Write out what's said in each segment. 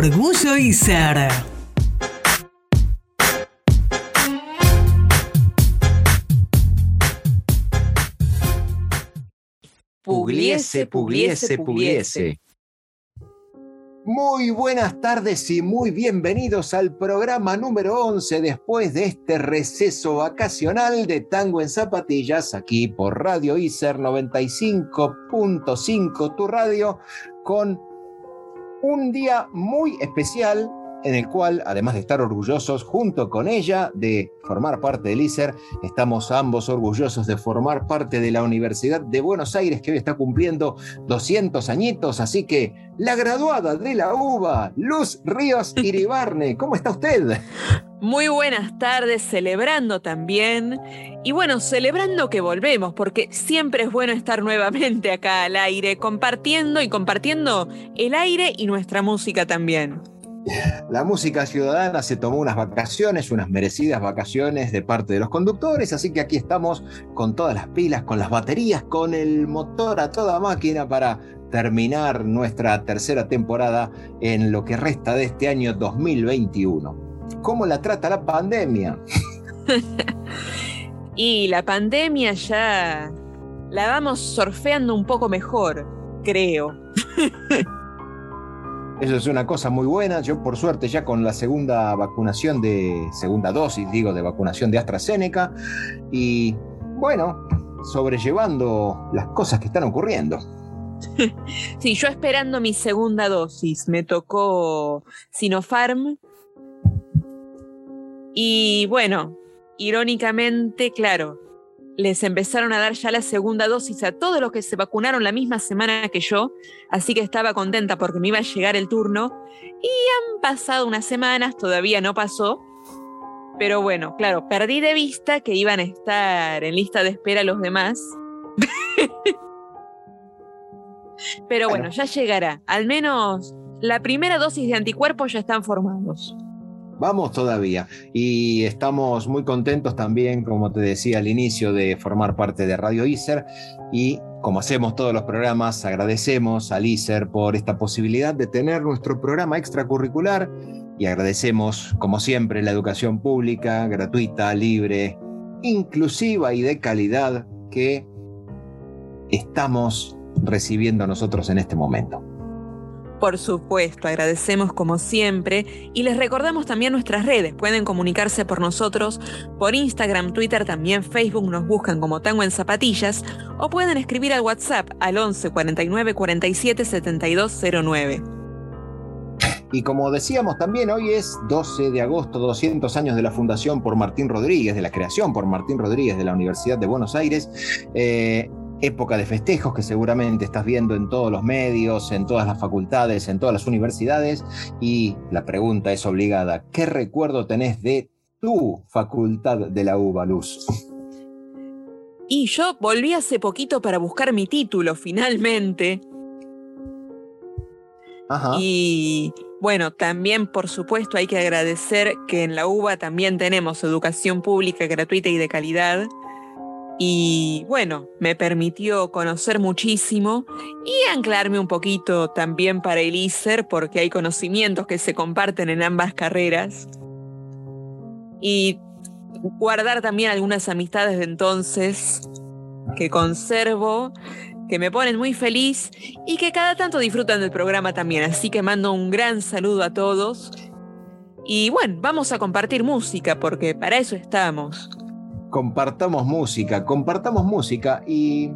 Orgullo y ser. Pugliese, pugliese, pugliese. Muy buenas tardes y muy bienvenidos al programa número 11 después de este receso vacacional de Tango en Zapatillas aquí por Radio ICER 95.5, tu radio, con un día muy especial en el cual, además de estar orgullosos junto con ella de formar parte del ICER, estamos ambos orgullosos de formar parte de la Universidad de Buenos Aires, que hoy está cumpliendo 200 añitos, así que la graduada de la UBA, Luz Ríos Iribarne, ¿cómo está usted? Muy buenas tardes, celebrando también. Y bueno, celebrando que volvemos, porque siempre es bueno estar nuevamente acá al aire, compartiendo y compartiendo el aire y nuestra música también. La música ciudadana se tomó unas vacaciones, unas merecidas vacaciones de parte de los conductores, así que aquí estamos con todas las pilas, con las baterías, con el motor a toda máquina para terminar nuestra tercera temporada en lo que resta de este año 2021. ¿Cómo la trata la pandemia? y la pandemia ya la vamos surfeando un poco mejor, creo. Eso es una cosa muy buena. Yo, por suerte, ya con la segunda vacunación de, segunda dosis, digo, de vacunación de AstraZeneca. Y bueno, sobrellevando las cosas que están ocurriendo. Sí, yo esperando mi segunda dosis. Me tocó Sinopharm. Y bueno, irónicamente, claro, les empezaron a dar ya la segunda dosis a todos los que se vacunaron la misma semana que yo, así que estaba contenta porque me iba a llegar el turno. Y han pasado unas semanas, todavía no pasó. Pero bueno, claro, perdí de vista que iban a estar en lista de espera los demás. Pero bueno, ya llegará. Al menos la primera dosis de anticuerpos ya están formados. Vamos todavía. Y estamos muy contentos también, como te decía al inicio, de formar parte de Radio ICER. Y como hacemos todos los programas, agradecemos al ICER por esta posibilidad de tener nuestro programa extracurricular. Y agradecemos, como siempre, la educación pública, gratuita, libre, inclusiva y de calidad que estamos recibiendo nosotros en este momento. Por supuesto, agradecemos como siempre y les recordamos también nuestras redes. Pueden comunicarse por nosotros por Instagram, Twitter, también Facebook, nos buscan como Tango en Zapatillas o pueden escribir al WhatsApp al 11 49 47 72 09. Y como decíamos también, hoy es 12 de agosto, 200 años de la fundación por Martín Rodríguez, de la creación por Martín Rodríguez de la Universidad de Buenos Aires. Eh, época de festejos que seguramente estás viendo en todos los medios, en todas las facultades, en todas las universidades. Y la pregunta es obligada, ¿qué recuerdo tenés de tu facultad de la UBA Luz? Y yo volví hace poquito para buscar mi título, finalmente. Ajá. Y bueno, también por supuesto hay que agradecer que en la UBA también tenemos educación pública gratuita y de calidad y bueno, me permitió conocer muchísimo y anclarme un poquito también para el ISER porque hay conocimientos que se comparten en ambas carreras. Y guardar también algunas amistades de entonces que conservo, que me ponen muy feliz y que cada tanto disfrutan del programa también. Así que mando un gran saludo a todos. Y bueno, vamos a compartir música porque para eso estamos compartamos música, compartamos música y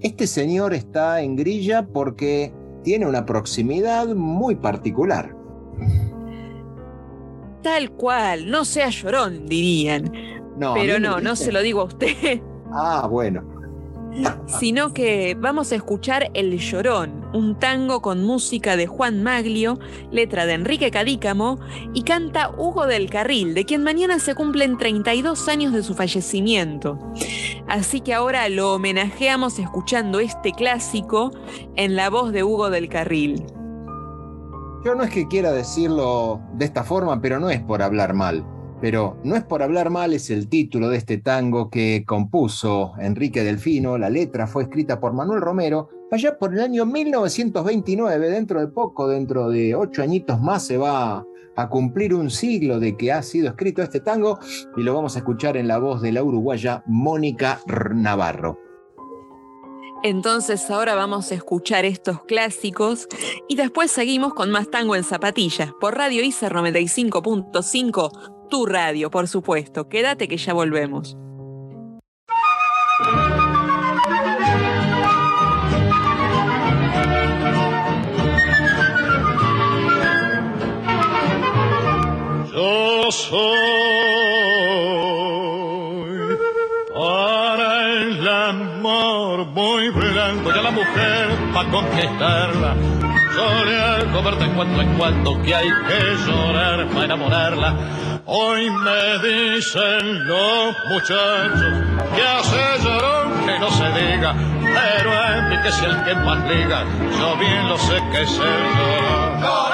este señor está en grilla porque tiene una proximidad muy particular. Tal cual, no sea llorón, dirían. No, Pero no, no se lo digo a usted. Ah, bueno. Sino que vamos a escuchar El Llorón, un tango con música de Juan Maglio, letra de Enrique Cadícamo y canta Hugo del Carril, de quien mañana se cumplen 32 años de su fallecimiento. Así que ahora lo homenajeamos escuchando este clásico en la voz de Hugo del Carril. Yo no es que quiera decirlo de esta forma, pero no es por hablar mal. Pero no es por hablar mal, es el título de este tango que compuso Enrique Delfino. La letra fue escrita por Manuel Romero allá por el año 1929. Dentro de poco, dentro de ocho añitos más, se va a cumplir un siglo de que ha sido escrito este tango y lo vamos a escuchar en la voz de la uruguaya Mónica Navarro. Entonces ahora vamos a escuchar estos clásicos y después seguimos con más tango en zapatillas por Radio ICER 95.5, tu radio, por supuesto. Quédate que ya volvemos. Yo soy para el amor muy blanco y a la mujer para conquistarla. Hago ver de cuando en cuando que hay que llorar para enamorarla. Hoy me dicen los muchachos que hace llorón que no se diga, pero en mí que es el que más liga, yo bien lo sé que es el llorón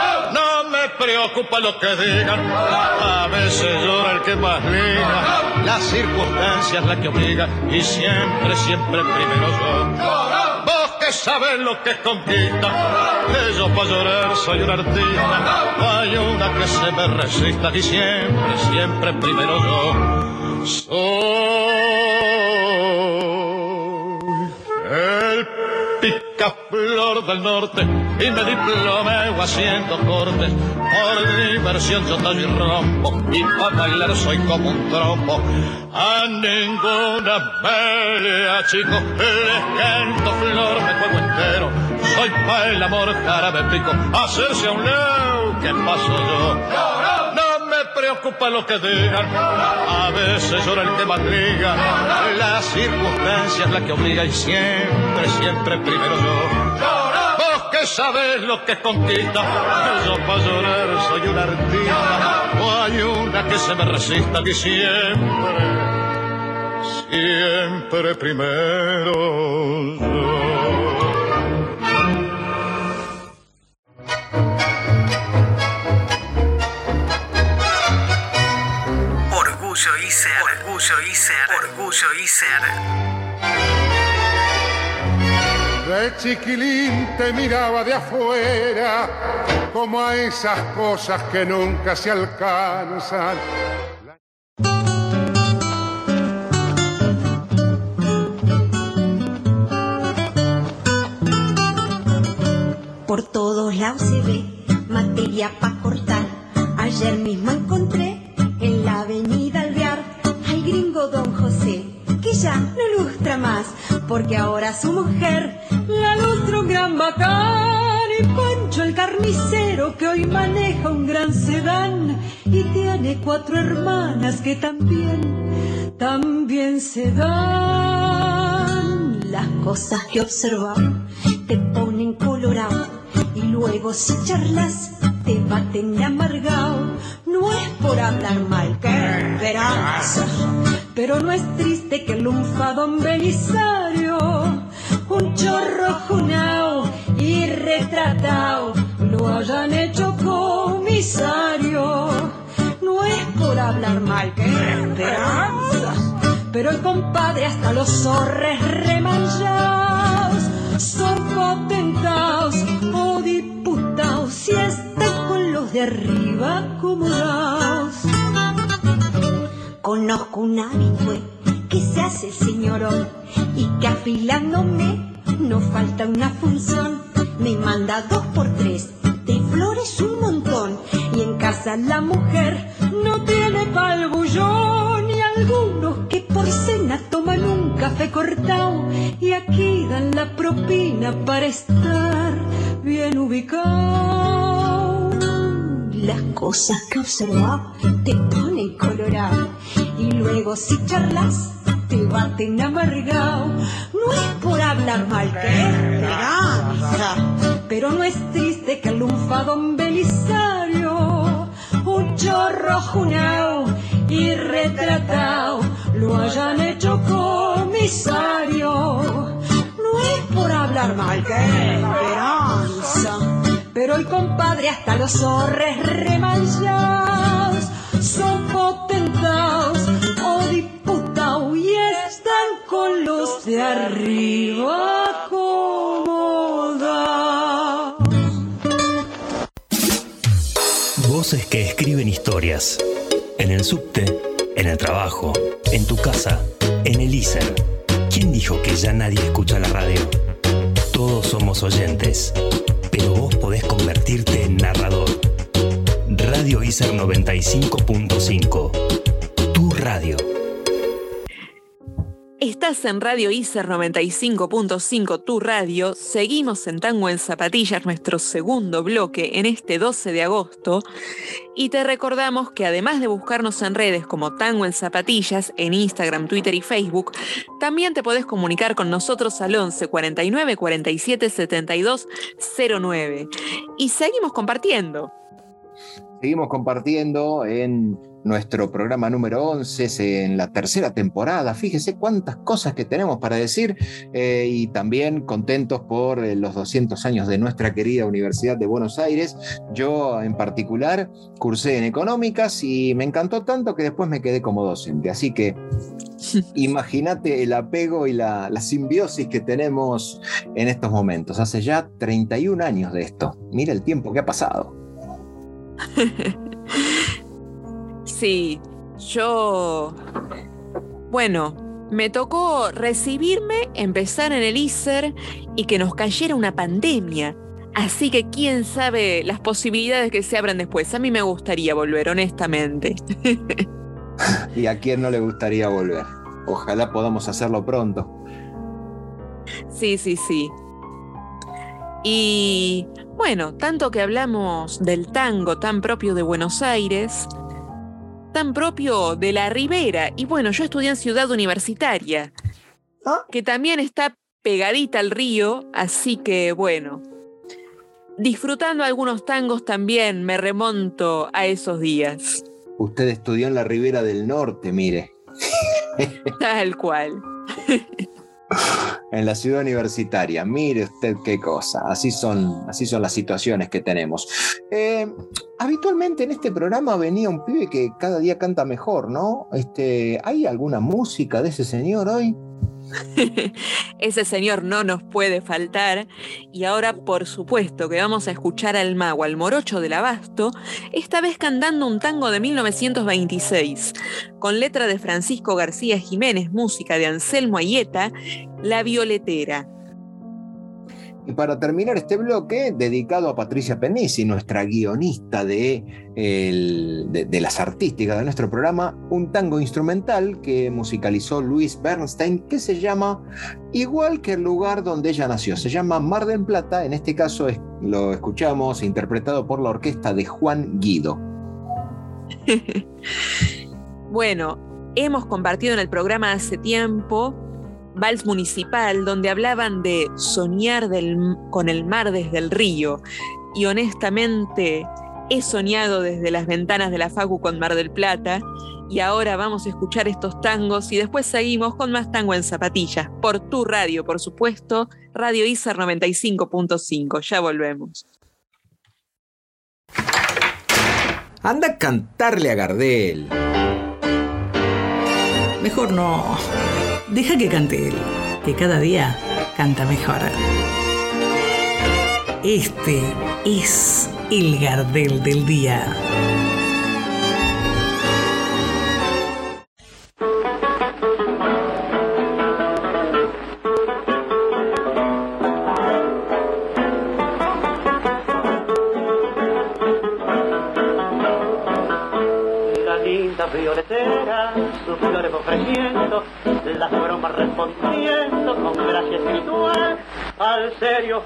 preocupa lo que digan. A veces llora el que más liga. Las circunstancias la que obliga. Y siempre, siempre primero yo. Sabes lo que conquista. Yo para llorar soy un artista. Hay una que se me resista. Y siempre, siempre primero yo. Soy flor del norte y me diplomeo haciendo cortes. Por diversión yo doy rompo y para bailar soy como un trompo. A ninguna pelea, chico, les canto flor, me juego entero. Soy pa' el amor jarabe pico, hacerse a un lado, ¿qué paso yo? preocupa lo que digan. A veces llora el que más liga. Las circunstancias la que obliga y siempre, siempre primero yo. Sabes lo que conquista. Yo para llorar soy un artista. No hay una que se me resista que siempre, siempre primero yo. Orgullo Iser. Orgullo Iser. De chiquilín te miraba de afuera, como a esas cosas que nunca se alcanzan. Por todos lados se ve materia para cortar. Ayer mismo encontré en la avenida gringo don José, que ya no lustra más, porque ahora su mujer bacán. Y Pancho el carnicero, que hoy maneja un gran sedán, y tiene cuatro hermanas que también, también se dan. Las cosas que observan te ponen colorado, y luego si charlas te baten de amargado. No es por hablar mal, que verás. Pero no es triste que el lunfadón Belisario, un chorro junao y retratado, lo hayan hecho comisario. No es por hablar mal, que verás. Pero el compadre hasta los zorres remanchados son potentados o diputados si están con los de arriba acomodados. Conozco un habitué que se hace señorón y que afilándome no falta una función. Me manda dos por tres de flores un montón. Y en casa la mujer no tiene pa'l bullón y algunos que por cena toman un café cortado. Y aquí dan la propina para estar bien ubicado. Las cosas que observas te ponen colorado. Y luego si charlas No es hablar mal, qué esperanza. Pero no es triste que el lunfadón Belisario, un chorro junao y retratado, lo hayan hecho comisario. No es por hablar mal, qué esperanza. Pero el compadre hasta los zorres remanchados son potentados están con los de arriba. Voces que escriben historias. En el subte, en el trabajo, en tu casa, en el ISER. ¿Quién dijo que ya nadie escucha la radio? Todos somos oyentes, pero vos podés convertirte en narrador. Radio ISER 95.5. Tu radio. Estás en Radio ICER 95.5, tu radio. Seguimos en Tango en Zapatillas, nuestro segundo bloque en este 12 de agosto. Y te recordamos que además de buscarnos en redes como Tango en Zapatillas, en Instagram, Twitter y Facebook, también te podés comunicar con nosotros al 11 49 47 72 09. Y seguimos compartiendo. Seguimos compartiendo en nuestro programa número 11, en la tercera temporada. Fíjese cuántas cosas que tenemos para decir eh, y también contentos por eh, los 200 años de nuestra querida Universidad de Buenos Aires. Yo en particular cursé en económicas y me encantó tanto que después me quedé como docente. Así que imagínate el apego y la, la simbiosis que tenemos en estos momentos. Hace ya 31 años de esto. Mira el tiempo que ha pasado. Sí, yo... Bueno, me tocó recibirme, empezar en el ISER y que nos cayera una pandemia. Así que quién sabe las posibilidades que se abran después. A mí me gustaría volver, honestamente. ¿Y a quién no le gustaría volver? Ojalá podamos hacerlo pronto. Sí, sí, sí. Y bueno, tanto que hablamos del tango tan propio de Buenos Aires, tan propio de la Ribera, y bueno, yo estudié en Ciudad Universitaria, que también está pegadita al río, así que bueno, disfrutando algunos tangos también me remonto a esos días. Usted estudió en la Ribera del Norte, mire. Tal cual. en la ciudad universitaria. Mire usted qué cosa. Así son, así son las situaciones que tenemos. Eh, habitualmente en este programa venía un pibe que cada día canta mejor, ¿no? Este, ¿Hay alguna música de ese señor hoy? Ese señor no nos puede faltar. Y ahora, por supuesto, que vamos a escuchar al mago, al morocho del abasto, esta vez cantando un tango de 1926, con letra de Francisco García Jiménez, música de Anselmo Ayeta, La Violetera. Y para terminar este bloque, dedicado a Patricia Penisi, nuestra guionista de, las artísticas de nuestro programa, un tango instrumental que musicalizó Luis Bernstein, que se llama igual que el lugar donde ella nació. Se llama Mar del Plata, en este caso lo escuchamos interpretado por la orquesta de Juan Guido. Bueno, hemos compartido en el programa hace tiempo Vals Municipal, donde hablaban de soñar con el mar desde el río. Y honestamente, he soñado desde las ventanas de la Facu con Mar del Plata. Y ahora vamos a escuchar estos tangos y después seguimos con más tango en zapatillas. Por tu radio, por supuesto, Radio ISER 95.5. Ya volvemos. Anda a cantarle a Gardel. Mejor no. Deja que cante él, que cada día canta mejor. Este es el Gardel del día.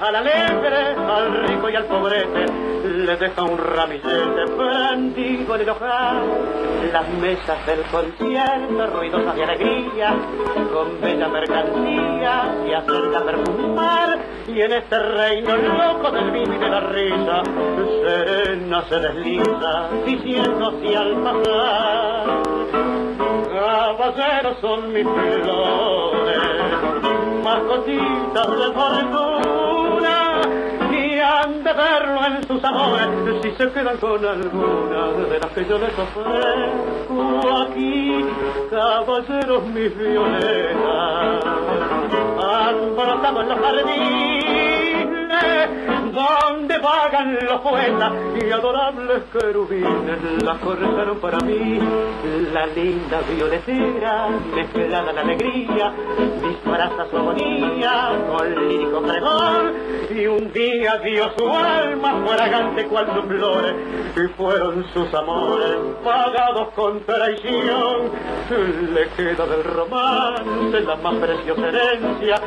Al alegre, al rico y al pobrete, le deja un ramillete prendido en el. Las mesas del concierto, ruidosas de alegría, con bella mercancía, se acerca perfumar, y en este reino loco del vino y de la risa, serena se desliza, diciendo si al pasar. Caballeros son mis flores, mascotitas de de verlo en sus amores si se quedan con alguna de las que yo les ofrezco aquí. Caballeros mis violetas, en los jardines donde vagan los poetas y adorables querubines. La cortaron para mí la linda violetera mezclada la alegría disfraza su agonía con lírico pregón y un día dio su alma fragante cual sus y fueron sus amores pagados con traición. Le queda del romance la más preciosa herencia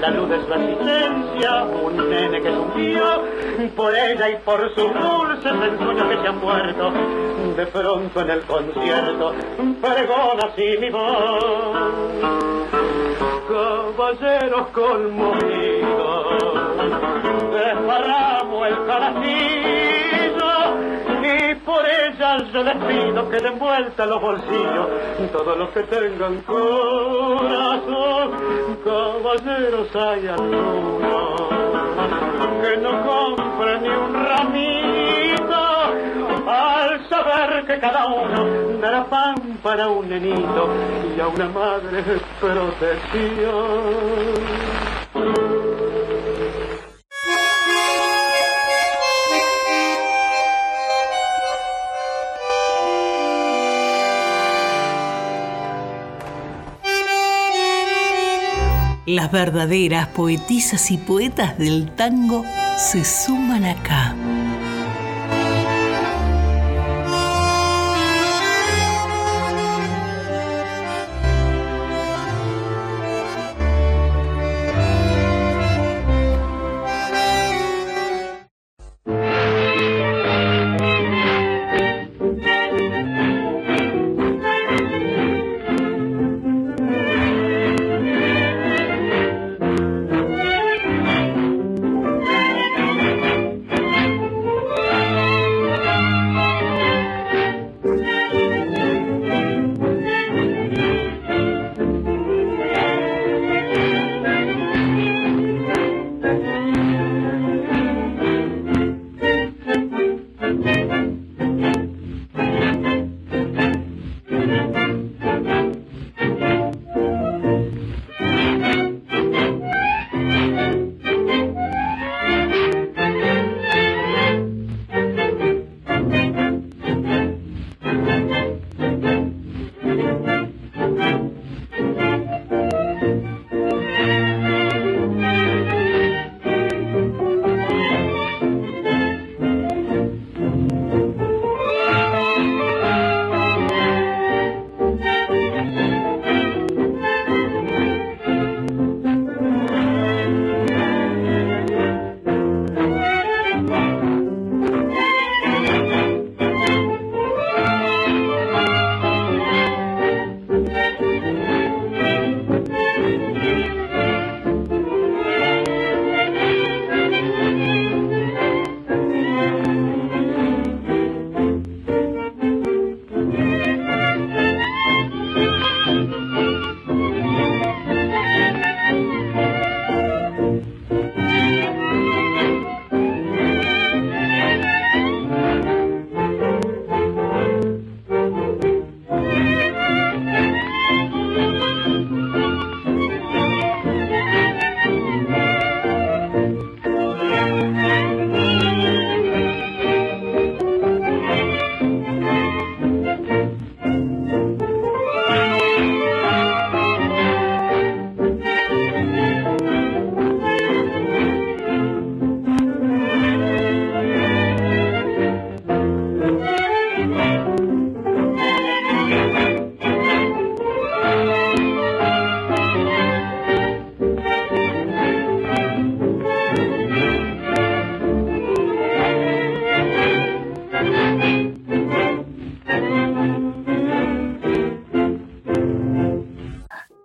la luz de su existencia un nene que subió por ella y por sus dulces ensueños que se han muerto. De pronto en el concierto pregona así mi voz. Caballeros conmovidos, desparramo el calacillo y por ella yo les pido que den vuelta los bolsillos todos los que tengan corazón. Caballeros hay algunos que no compre ni un ramito al saber que cada uno dará pan para un nenito y a una madre protección. Las verdaderas poetisas y poetas del tango se suman acá.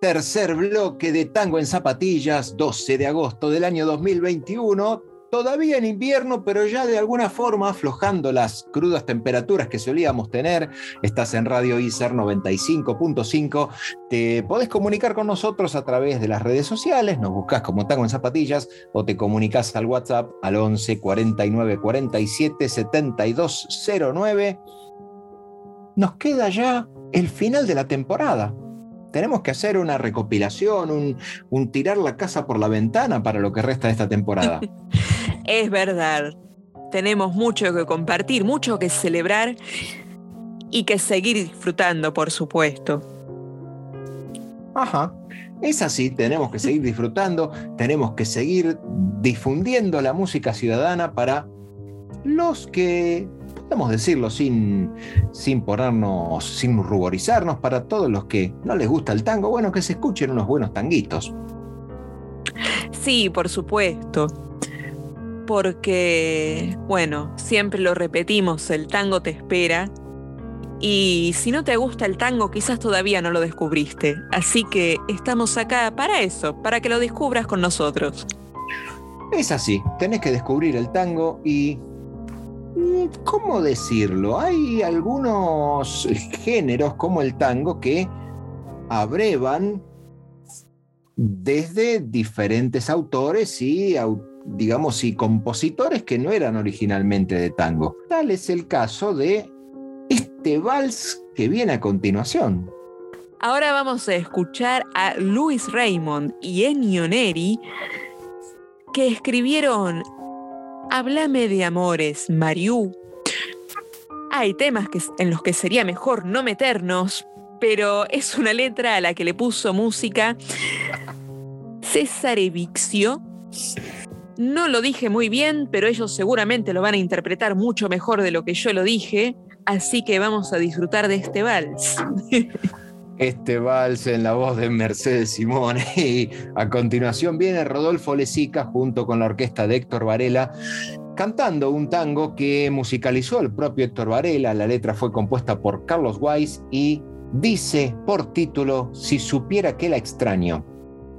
Tercer bloque de Tango en Zapatillas, 12 de agosto del año 2021. Todavía en invierno, pero ya de alguna forma aflojando las crudas temperaturas que solíamos tener. Estás en Radio ICER 95.5. Te podés comunicar con nosotros a través de las redes sociales. Nos buscas como Tango en Zapatillas o te comunicas al WhatsApp al 11 49 47 7209. Nos queda ya el final de la temporada tenemos que hacer una recopilación, un, un, tirar la casa por la ventana para lo que resta de esta temporada. es verdad. Tenemos mucho que compartir, mucho que celebrar y que seguir disfrutando, por supuesto. Ajá. Es así, tenemos que seguir disfrutando, tenemos que seguir difundiendo la música ciudadana para los que podemos decirlo sin, sin ponernos, sin ruborizarnos, para todos los que no les gusta el tango, bueno, que se escuchen unos buenos tanguitos. Sí, por supuesto. Porque, bueno, siempre lo repetimos, el tango te espera. Y si no te gusta el tango, quizás todavía no lo descubriste. Así que estamos acá para eso, para que lo descubras con nosotros. Es así, tenés que descubrir el tango y ¿cómo decirlo? Hay algunos géneros como el tango que abrevan desde diferentes autores y digamos y compositores que no eran originalmente de tango. Tal es el caso de este vals que viene a continuación. Ahora vamos a escuchar a Luis Raymond y Ennio Neri que escribieron Háblame de amores, Mariú. Hay temas que, en los que sería mejor no meternos, pero es una letra a la que le puso música César Evixio. No lo dije muy bien, pero ellos seguramente lo van a interpretar mucho mejor de lo que yo lo dije, así que vamos a disfrutar de este vals. este vals en la voz de Mercedes Simone. Y a continuación viene Rodolfo Lezica junto con la orquesta de Héctor Varela cantando un tango que musicalizó el propio Héctor Varela. La letra fue compuesta por Carlos Weiss y dice por título Si supiera que la extraño.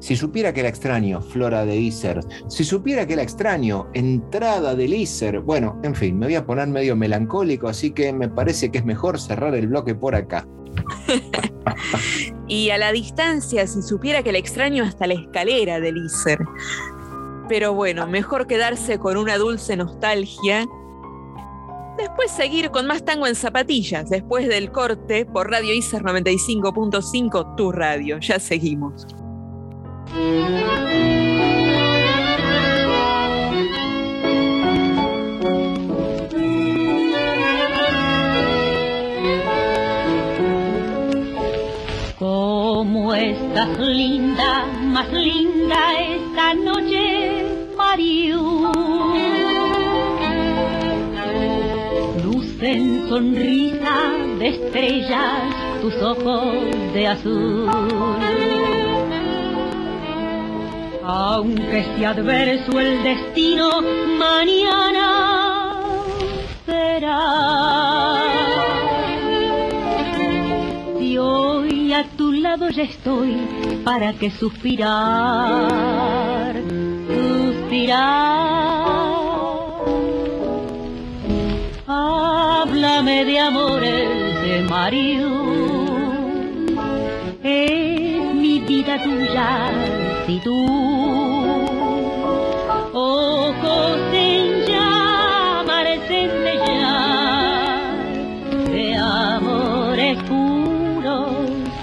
Si supiera que la extraño, Flora de Iser. Si supiera que la extraño, entrada de Iser. Bueno, en fin, me voy a poner medio melancólico, así que me parece que es mejor cerrar el bloque por acá. y a la distancia, si supiera que la extraño hasta la escalera del Iser. Pero bueno, mejor quedarse con una dulce nostalgia. Después seguir con más tango en zapatillas, después del corte por Radio Iser 95.5, tu radio. Ya seguimos. Como estás linda, más linda esta noche, Mariu. Luz en sonrisa de estrellas, tus ojos de azul aunque sea adverso el destino, mañana será. Si hoy a tu lado ya estoy, ¿para qué suspirar? Suspirar. Háblame de amores de Mario. Es mi vida tuya tú, ojos en llamas centellar, de amores puros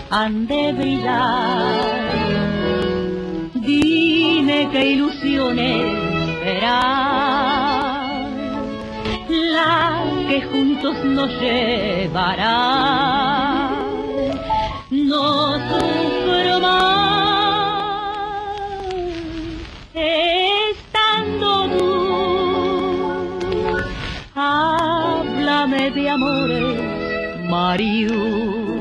han de brillar. Dime qué ilusiones serán la que juntos nos llevará. No sufro más de amores, Mariu.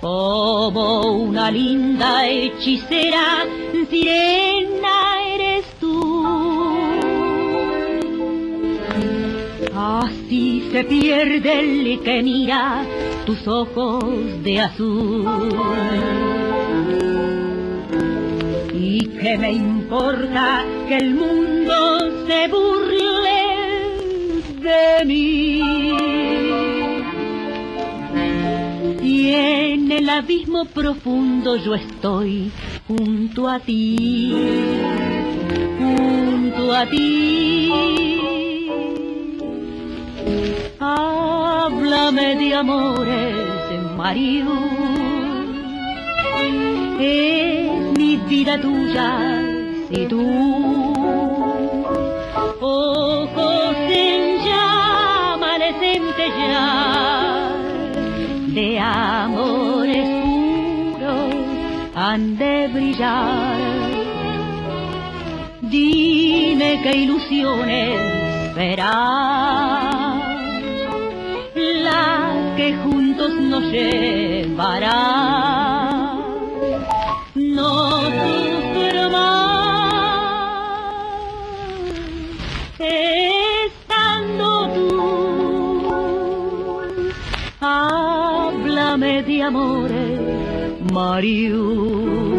Como una linda hechicera, sirena eres tú. Así se pierde el que mira tus ojos de azul. ¿Y qué me importa que el mundo se burle de mí? Y en el abismo profundo yo estoy junto a ti, junto a ti. Háblame de amores, Mario. Es mi vida tuya, si tú. De amores puros han de brillar. Dime qué ilusiones verás que juntos nos llevará. No sufro más Háblame de amores, Mario.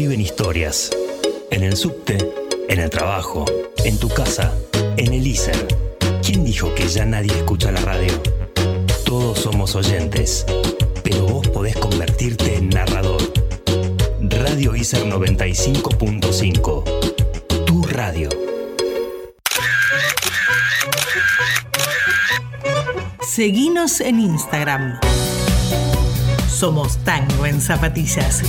Escriben historias. En el subte, en el trabajo, en tu casa, en el ISER. ¿Quién dijo que ya nadie escucha la radio? Todos somos oyentes, pero vos podés convertirte en narrador. Radio ISER 95.5. Tu radio. Seguinos en Instagram. Somos Tango en Zapatillas.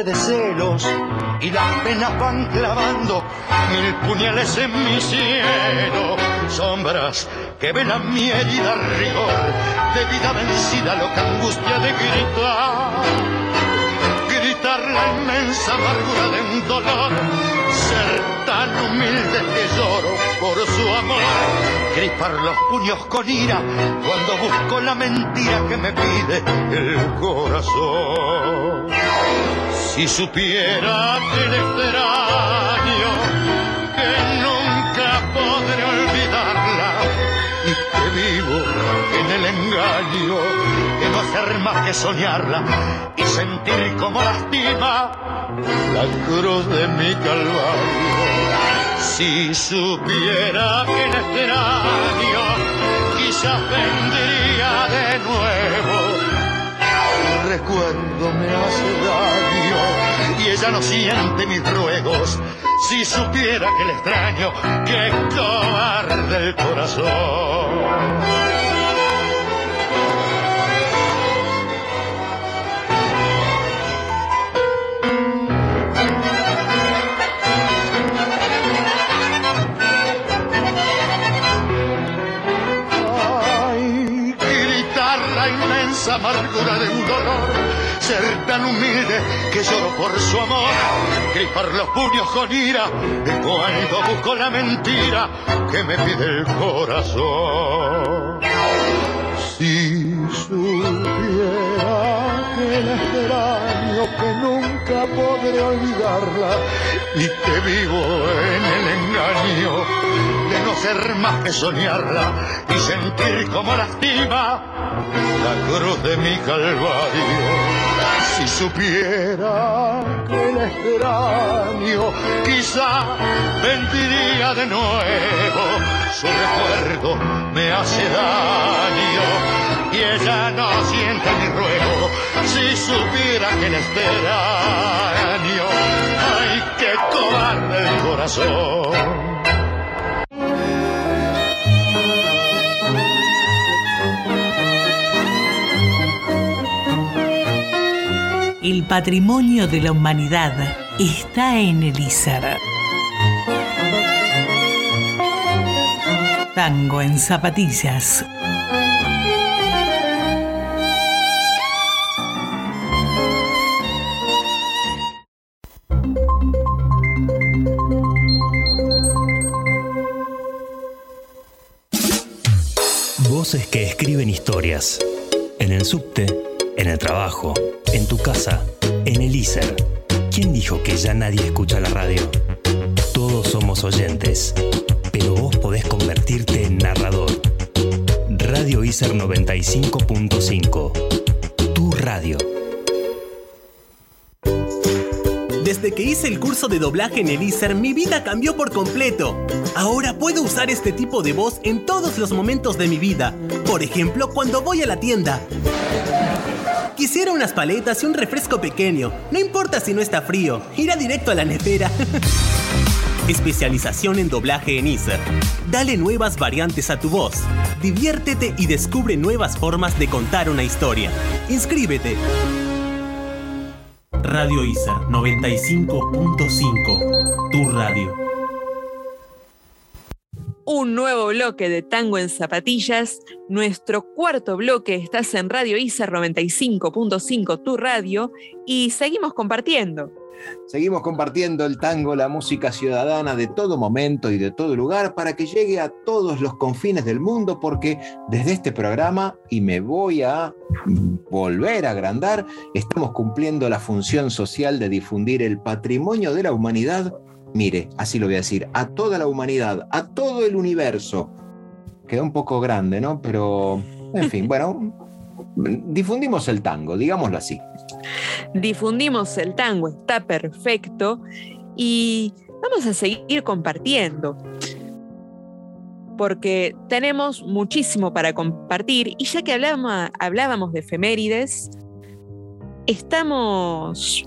De celos y las penas van clavando mil puñales en mi cielo. Sombras que ven a mi herida rigor de vida vencida, loca angustia de gritar. Gritar la inmensa amargura de un dolor, ser tan humilde que lloro por su amor. Gripar los puños con ira cuando busco la mentira que me pide el corazón. Si supiera que le extraño, que nunca podré olvidarla y que vivo en el engaño, que no hacer más que soñarla y sentir como lastima la cruz de mi calvario. Si supiera que le extraño, quizás vendría de nuevo recuerdo me hace daño y ella no siente mis ruegos. Si supiera que le extraño, que cobarde el corazón. Amargura de un dolor, ser tan humilde que lloro por su amor, gripar los puños con ira cuando busco la mentira que me pide el corazón. Si supiera que la extraño, nunca podré olvidarla y que vivo en el engaño de no ser más que soñarla y sentir como lastima la cruz de mi calvario. Si supiera que le extraño, quizá vendría de nuevo. Su recuerdo me hace daño y ella no siente mi ruego. Supiera que le extraño, ay, qué cobarde el corazón. El patrimonio de la humanidad está en el ISER. Tango en zapatillas. Voces que escriben historias. En el subte, en el trabajo, en tu casa, en el ISER. ¿Quién dijo que ya nadie escucha la radio? Todos somos oyentes, pero vos podés convertirte en narrador. Radio ISER 95.5. Tu radio. Desde que hice el curso de doblaje en el ISER, mi vida cambió por completo. Ahora puedo usar este tipo de voz en todos los momentos de mi vida. Por ejemplo, cuando voy a la tienda. Quisiera unas paletas y un refresco pequeño. No importa si no está frío, irá directo a la nevera. Especialización en doblaje en ISER. Dale nuevas variantes a tu voz. Diviértete y descubre nuevas formas de contar una historia. Inscríbete. Radio ISER 95.5. Tu radio. Un nuevo bloque de Tango en Zapatillas. Nuestro cuarto bloque estás en Radio ISER 95.5, tu radio, y seguimos compartiendo. Seguimos compartiendo el tango, la música ciudadana de todo momento y de todo lugar para que llegue a todos los confines del mundo, porque desde este programa, y me voy a volver a agrandar, estamos cumpliendo la función social de difundir el patrimonio de la humanidad. Mire, así lo voy a decir, a toda la humanidad, a todo el universo. Quedó un poco grande, ¿no? Pero, en fin, bueno, difundimos el tango, digámoslo así. Difundimos el tango, está perfecto. Y vamos a seguir compartiendo. Porque tenemos muchísimo para compartir. Y ya que hablábamos, hablábamos de efemérides, estamos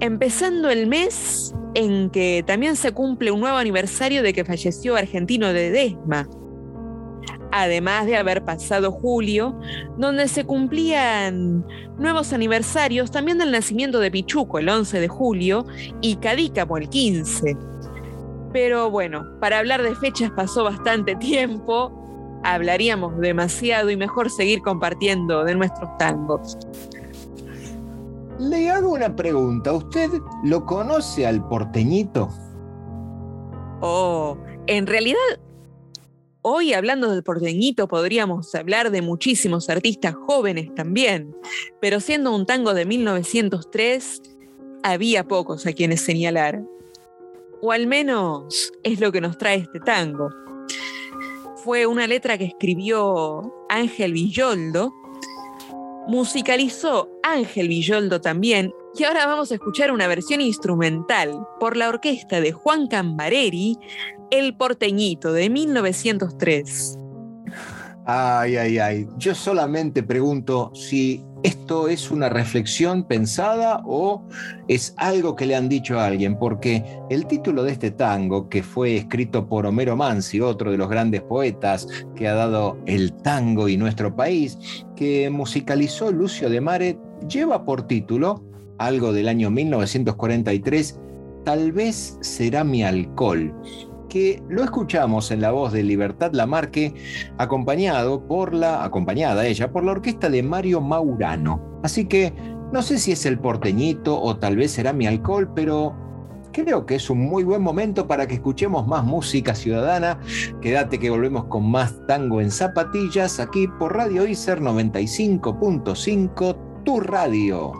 empezando el mes en que también se cumple un nuevo aniversario de que falleció Argentino de Desma además de haber pasado julio, donde se cumplían nuevos aniversarios también del nacimiento de Pichuco el 11 de julio y Cadícamo el 15. Pero bueno, para hablar de fechas pasó bastante tiempo, hablaríamos demasiado y mejor seguir compartiendo de nuestros tangos. Le hago una pregunta, ¿usted lo conoce al porteñito? Oh, en realidad Hoy, hablando del porteñito, podríamos hablar de muchísimos artistas jóvenes también, pero siendo un tango de 1903, había pocos a quienes señalar. O al menos es lo que nos trae este tango. Fue una letra que escribió Ángel Villoldo, musicalizó Ángel Villoldo también, y ahora vamos a escuchar una versión instrumental por la orquesta de Juan Cambareri el porteñito de 1903. Ay, ay, ay. Yo solamente pregunto si esto es una reflexión pensada o es algo que le han dicho a alguien, porque el título de este tango, que fue escrito por Homero Mansi, otro de los grandes poetas que ha dado el tango y nuestro país, que musicalizó Lucio de Mare, lleva por título, algo del año 1943, Tal vez será mi alcohol que lo escuchamos en la voz de Libertad Lamarque, acompañado por la, acompañada ella por la orquesta de Mario Maurano. Así que no sé si es el porteñito o tal vez será mi alcohol, pero creo que es un muy buen momento para que escuchemos más música ciudadana. Quédate que volvemos con más tango en zapatillas aquí por Radio ICER 95.5, tu radio.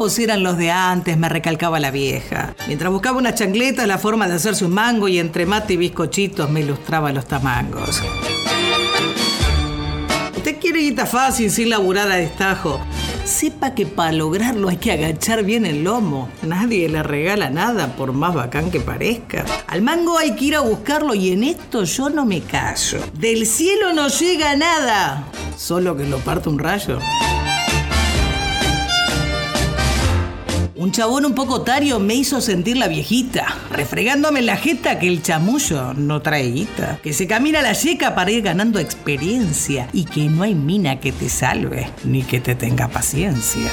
Guapos eran los de antes, me recalcaba la vieja. Mientras buscaba una chancleta, la forma de hacerse un mango y entre mate y bizcochitos me ilustraba los tamangos. Usted quiere guita fácil sin laburar a destajo. Sepa que para lograrlo hay que agachar bien el lomo. Nadie le regala nada, por más bacán que parezca. Al mango hay que ir a buscarlo y en esto yo no me callo. Del cielo no llega nada, solo que lo parte un rayo. Un chabón un poco otario me hizo sentir la viejita, refregándome la jeta que el chamullo no trae guita, que se camina la yeca para ir ganando experiencia y que no hay mina que te salve ni que te tenga paciencia.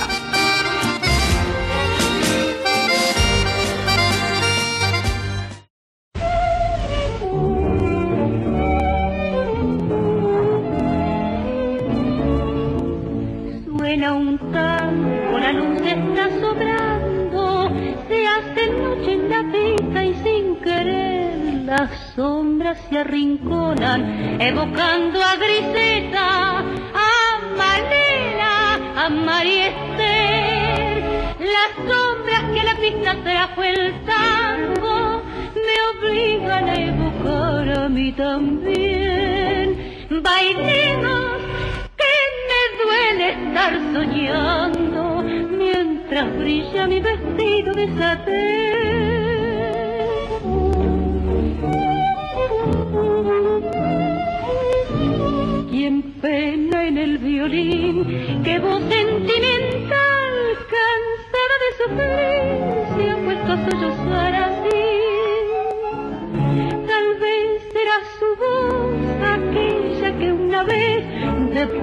Evocando a Griseta, a Manela, a María Esther. Las sombras que la pista trajo el tango me obligan a evocar a mí también. Bailemos que me duele estar soñando mientras brilla mi vestido de satén.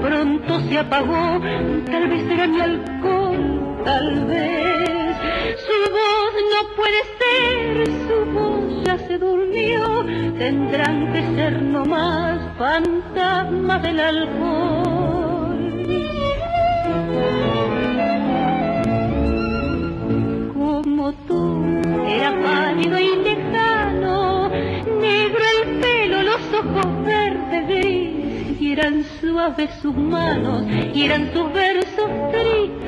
Pronto se apagó. Tal vez será mi alcohol, tal vez. Su voz no puede ser, su voz ya se durmió. Tendrán que ser nomás fantasmas del alcohol. Suaves sus manos, y eran sus versos tristes,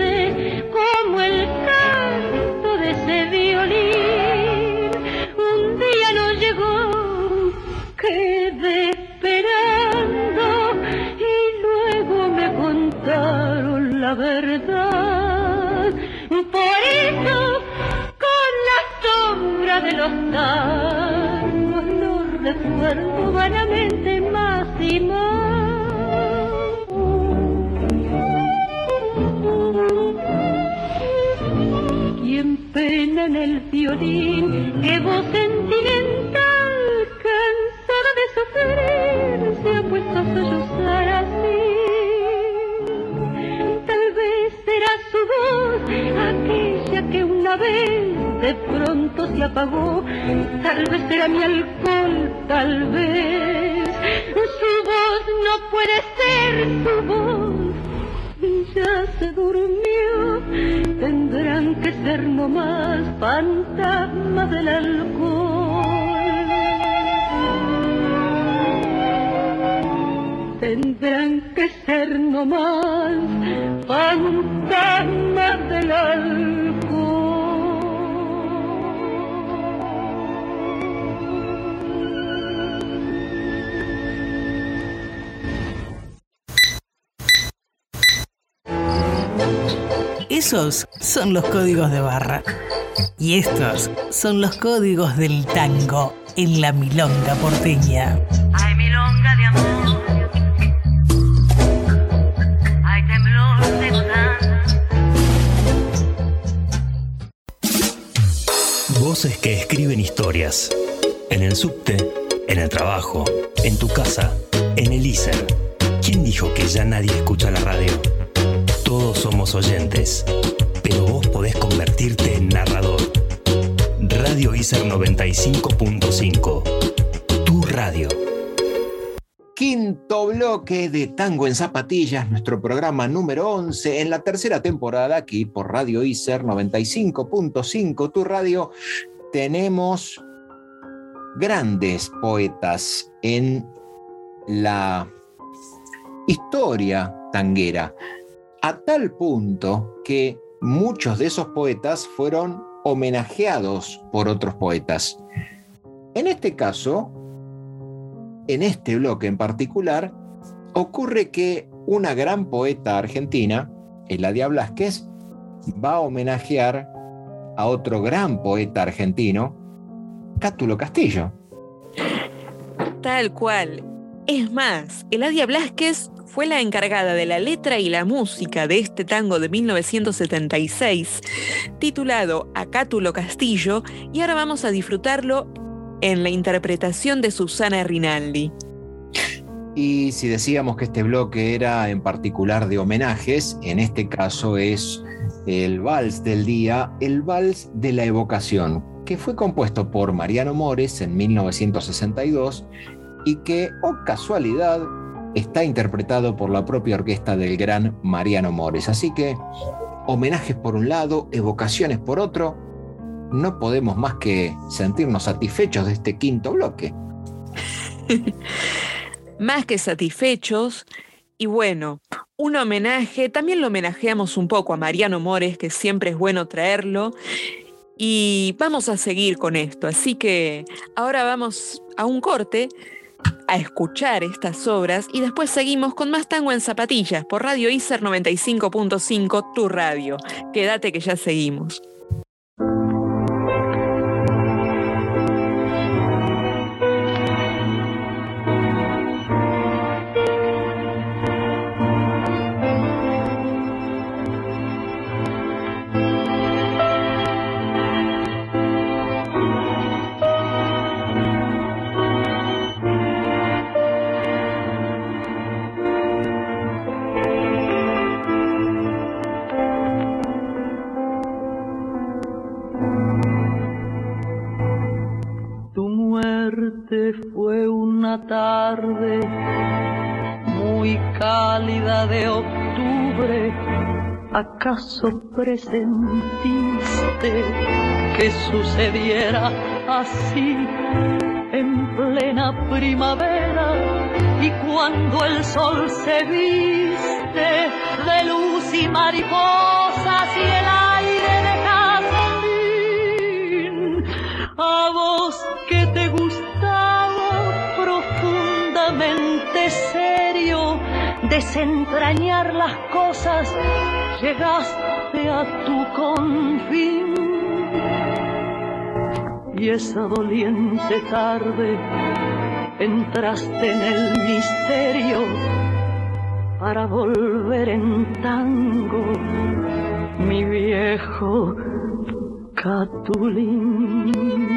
son los códigos de barra. Y estos son los códigos del tango en la milonga porteña. Hay milonga de amor. Hay temblor de. Voces que escriben historias. En el subte, en el trabajo, en tu casa, en el ISER. ¿Quién dijo que ya nadie escucha la radio? Todos somos oyentes, pero vos podés convertirte en narrador. Radio ISER 95.5. Tu radio. Quinto bloque de Tango en Zapatillas, nuestro programa número 11 en la tercera temporada aquí por Radio ISER 95.5, tu radio. Tenemos grandes poetas en la historia tanguera, a tal punto que muchos de esos poetas fueron homenajeados por otros poetas. En este caso, en este bloque en particular, ocurre que una gran poeta argentina, Eladia Blasquez, va a homenajear a otro gran poeta argentino, Cátulo Castillo. Tal cual. Es más, Eladia Blasquez fue la encargada de la letra y la música de este tango de 1976, titulado A Cátulo Castillo, y ahora vamos a disfrutarlo en la interpretación de Susana Rinaldi. Y si decíamos que este bloque era en particular de homenajes, en este caso es el vals del día, el vals de la evocación, que fue compuesto por Mariano Mores en 1962 y que, oh casualidad, está interpretado por la propia orquesta del gran Mariano Mores. Así que, homenajes por un lado, evocaciones por otro, no podemos más que sentirnos satisfechos de este quinto bloque. más que satisfechos. Y bueno, un homenaje, también lo homenajeamos un poco a Mariano Mores, que siempre es bueno traerlo. Y vamos a seguir con esto, así que ahora vamos a un corte a escuchar estas obras y después seguimos con más tango en zapatillas por Radio ICER 95.5, tu radio. Quédate que ya seguimos. Fue una tarde muy cálida de octubre. ¿Acaso presentiste que sucediera así en plena primavera? Y cuando el sol se viste de luz y mariposas y el aire de jazmín, a vos que te gustaba serio desentrañar las cosas, llegaste a tu confín. Y esa doliente tarde entraste en el misterio para volver en tango, mi viejo Catulín.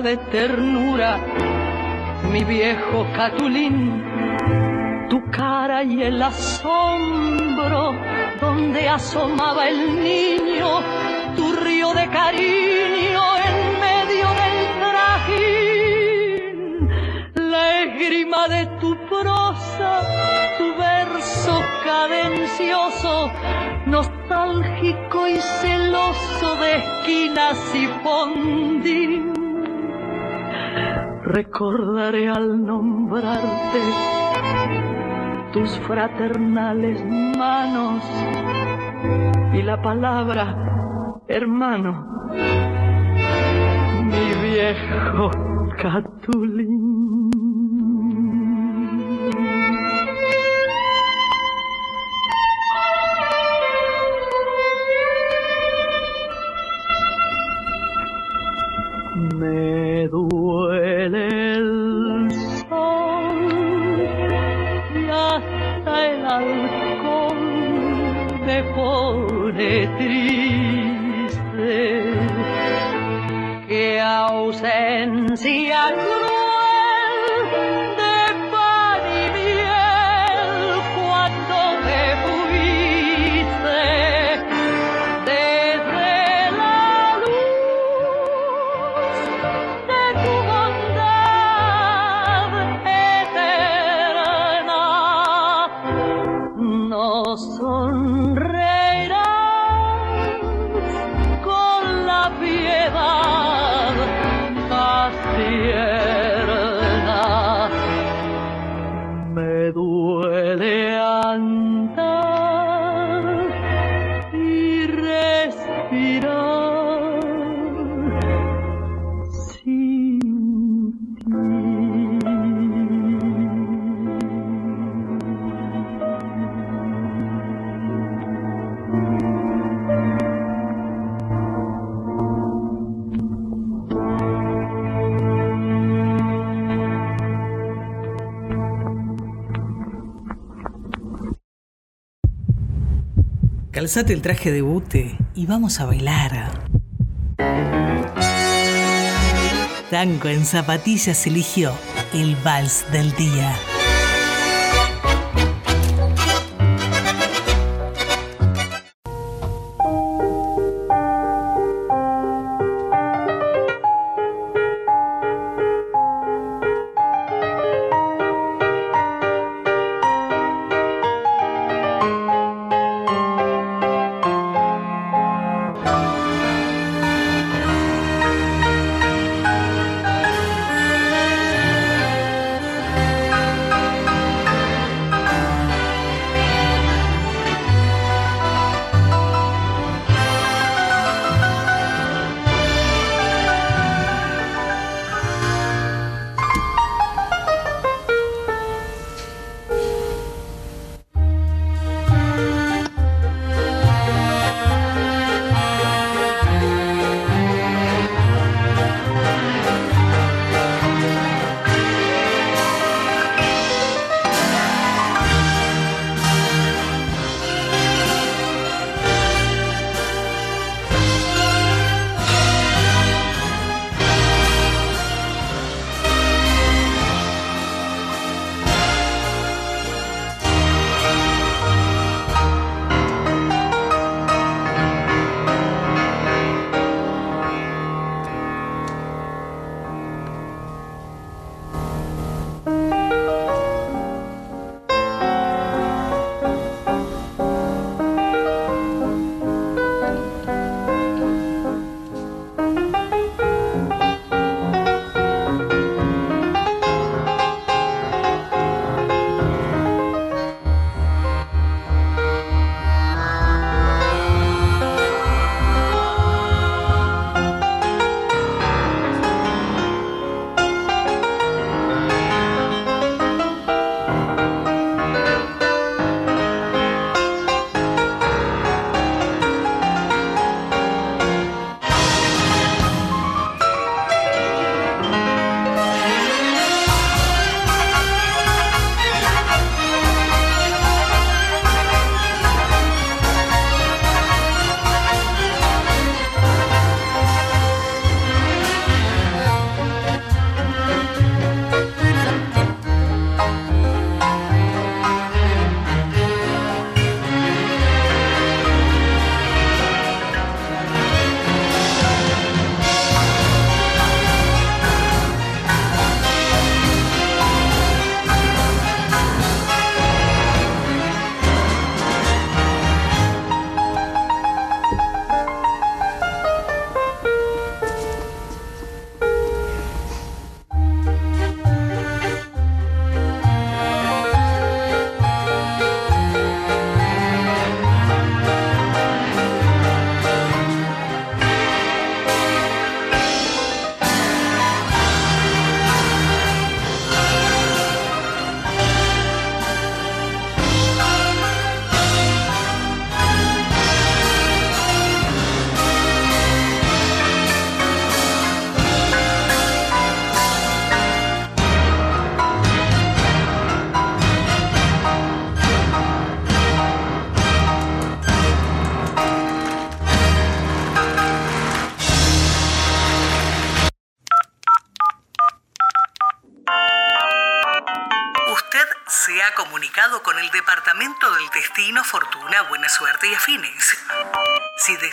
De ternura, mi viejo Catulín, tu cara y el asombro donde asomaba el niño, tu río de cariño en medio del trajín, la esgrima de tu prosa, tu verso cadencioso, nostálgico y celoso de esquinas y fondín. Recordaré al nombrarte tus fraternales manos y la palabra hermano, mi viejo Catulín. Calzate el traje de bute y vamos a bailar. Tango en zapatillas eligió el vals del día.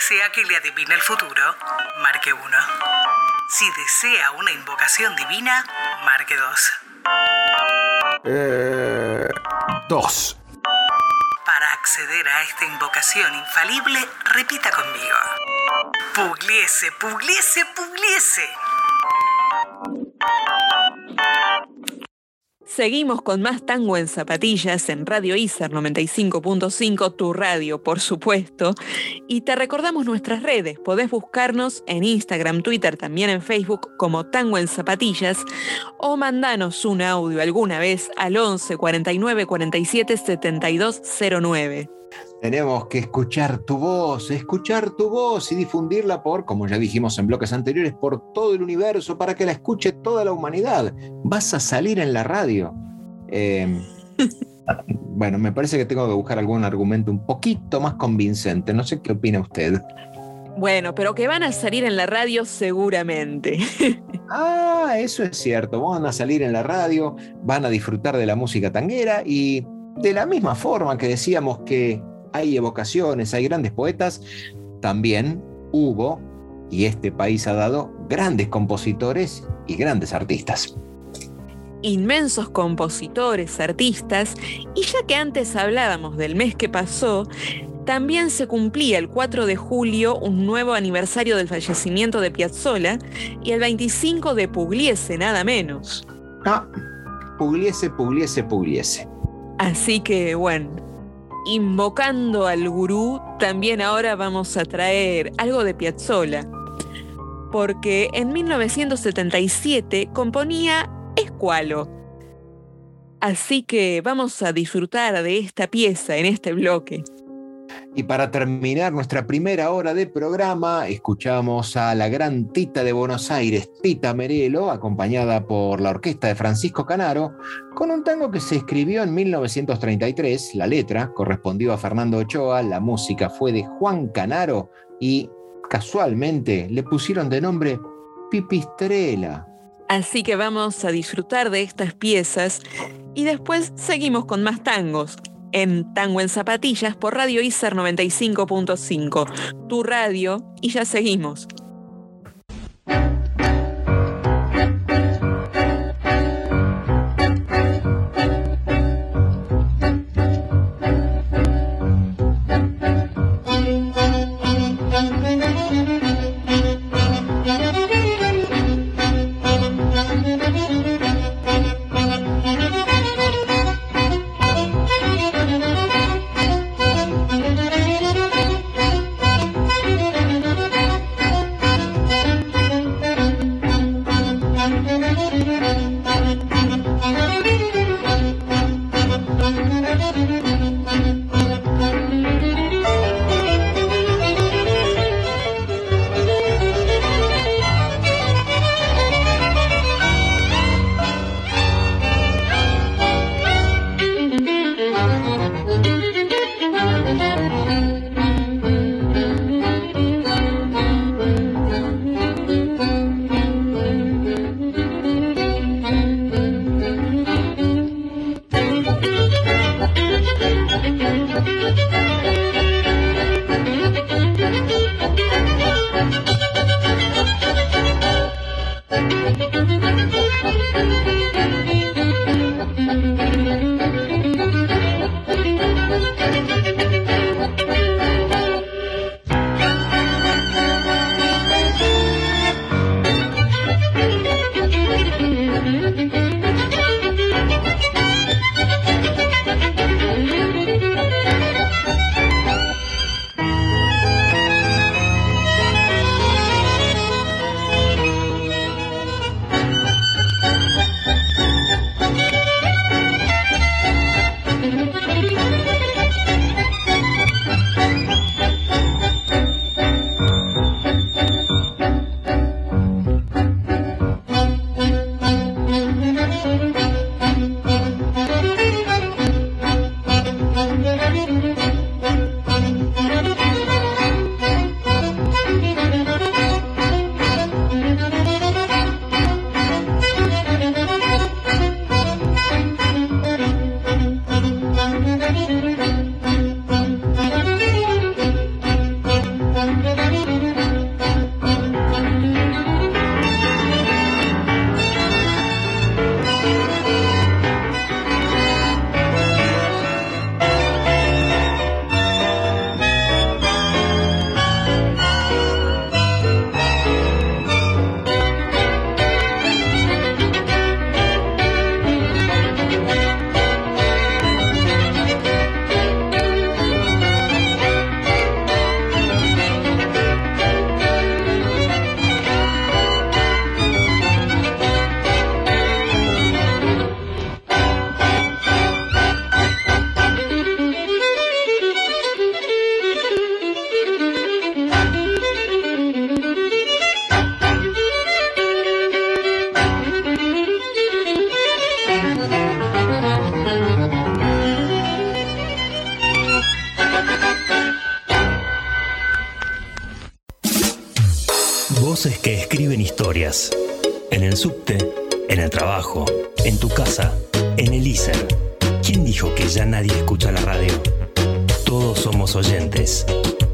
Desea que le adivine el futuro, marque 1. Si desea una invocación divina, marque 2. Eh, dos. Para acceder a esta invocación infalible, repita conmigo. Pugliese, pugliese, pugliese. Seguimos con más tango en zapatillas en Radio ISER 95.5, tu radio, por supuesto. Y te recordamos nuestras redes. Podés buscarnos en Instagram, Twitter, también en Facebook como Tango en Zapatillas o mandanos un audio alguna vez al 11 49 47 72 09. Tenemos que escuchar tu voz, escuchar tu voz y difundirla por, como ya dijimos en bloques anteriores, por todo el universo para que la escuche toda la humanidad. Vas a salir en la radio. Eh, bueno, me parece que tengo que buscar algún argumento un poquito más convincente. No sé qué opina usted. Bueno, pero que van a salir en la radio seguramente. Ah, eso es cierto. Van a salir en la radio, van a disfrutar de la música tanguera y de la misma forma que decíamos que hay evocaciones, hay grandes poetas, también hubo, y este país ha dado, grandes compositores y grandes artistas. Inmensos compositores, artistas, y ya que antes hablábamos del mes que pasó, también se cumplía el 4 de julio un nuevo aniversario del fallecimiento de Piazzolla y el 25 de Pugliese, nada menos. Ah, Pugliese, Pugliese, Pugliese. Así que bueno, invocando al gurú, también ahora vamos a traer algo de Piazzolla. Porque en 1977 componía Escualo. Así que vamos a disfrutar de esta pieza en este bloque. Y para terminar nuestra primera hora de programa, escuchamos a la gran Tita de Buenos Aires, Tita Merelo, acompañada por la orquesta de Francisco Canaro, con un tango que se escribió en 1933. La letra correspondió a Fernando Ochoa, la música fue de Juan Canaro y casualmente le pusieron de nombre Pipistrela. Así que vamos a disfrutar de estas piezas y después seguimos con más tangos en Tango en Zapatillas por Radio ISER 95.5. Tu radio y ya seguimos.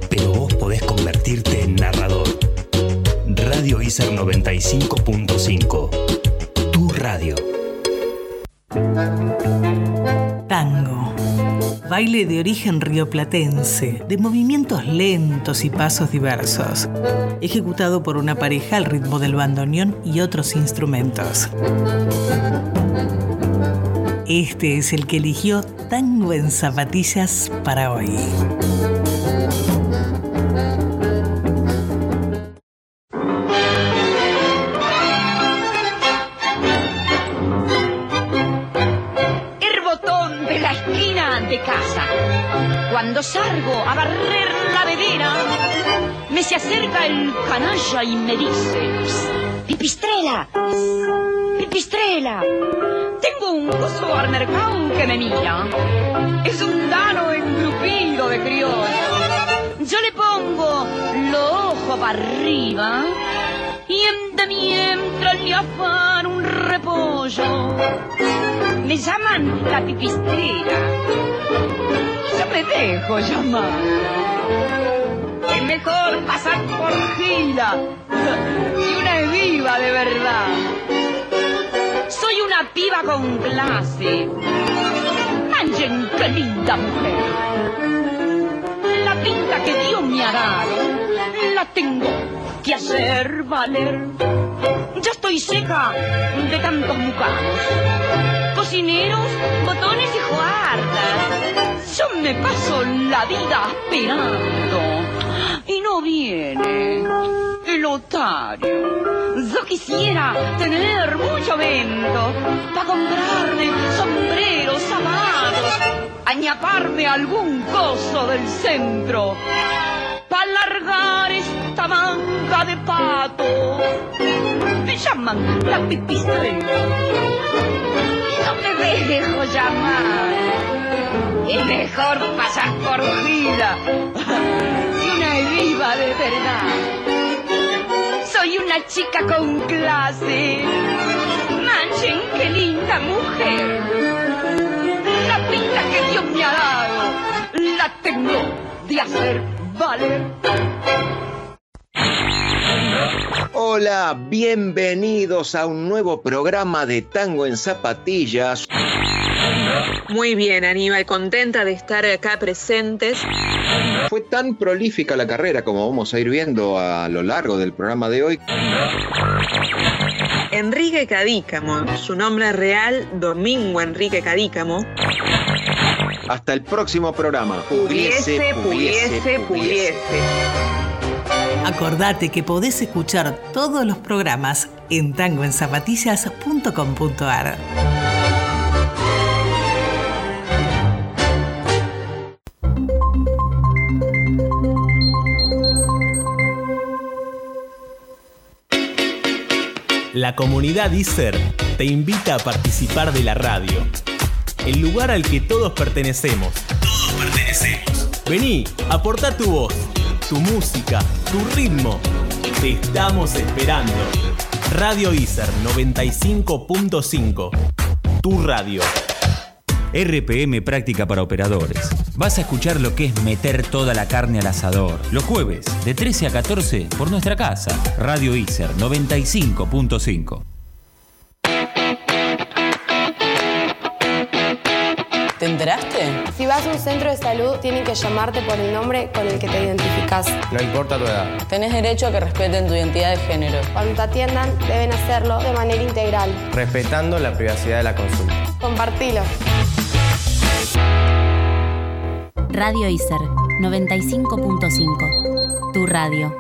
Pero vos podés convertirte en narrador. Radio ISER 95.5. Tu radio. Tango. Baile de origen rioplatense, de movimientos lentos y pasos diversos, ejecutado por una pareja al ritmo del bandoneón y otros instrumentos. Este es el que eligió Tango en Zapatillas para hoy. Se acerca el canalla y me dice, Pipistrela, Pipistrela, tengo un coso al mercado que me mira. Es un dano engrupido de criollo. Yo le pongo los ojos para arriba y en de mientras le afan un repollo. Me llaman la pipistrera. Yo me dejo llamar. Mejor pasar por gira si una es viva de verdad. Soy una piba con clase. Manchen qué linda mujer. La pinta que Dios me ha dado la tengo que hacer valer. Ya estoy seca de tantos mucanos, cocineros, botones y juardas. Yo me paso la vida esperando y no viene el otario. Yo quisiera tener mucho vento para comprarme sombreros, zapatos, añaparme algún coso del centro para largar esta manga de pato. Me llaman la pipistrera. No me dejo llamar. Es mejor pasar por vida de verdad. Soy una chica con clase. Manchen, qué linda mujer. La pinta que Dios me ha dado la tengo de hacer valer. Hola, bienvenidos a un nuevo programa de Tango en Zapatillas. Muy bien, Aníbal, contenta de estar acá presentes. Fue tan prolífica la carrera como vamos a ir viendo a lo largo del programa de hoy. Enrique Cadícamo, su nombre real, Domingo Enrique Cadícamo. Hasta el próximo programa. Pugliese, pugliese, pugliese. Acordate que podés escuchar todos los programas en tangoenzapatillas.com.ar. La comunidad ISER te invita a participar de la radio. El lugar al que todos pertenecemos. Todos pertenecemos. Vení, aporta tu voz, tu música, tu ritmo. Te estamos esperando. Radio ISER 95.5. Tu radio. RPM Práctica para Operadores. Vas a escuchar lo que es meter toda la carne al asador. Los jueves, de 13 a 14, por nuestra casa. Radio ISER 95.5. ¿Te enteraste? Si vas a un centro de salud, tienen que llamarte por el nombre con el que te identificas. No importa tu edad. Tenés derecho a que respeten tu identidad de género. Cuando te atiendan, deben hacerlo de manera integral. Respetando la privacidad de la consulta. Compartilo. Radio ISER 95.5. Tu radio.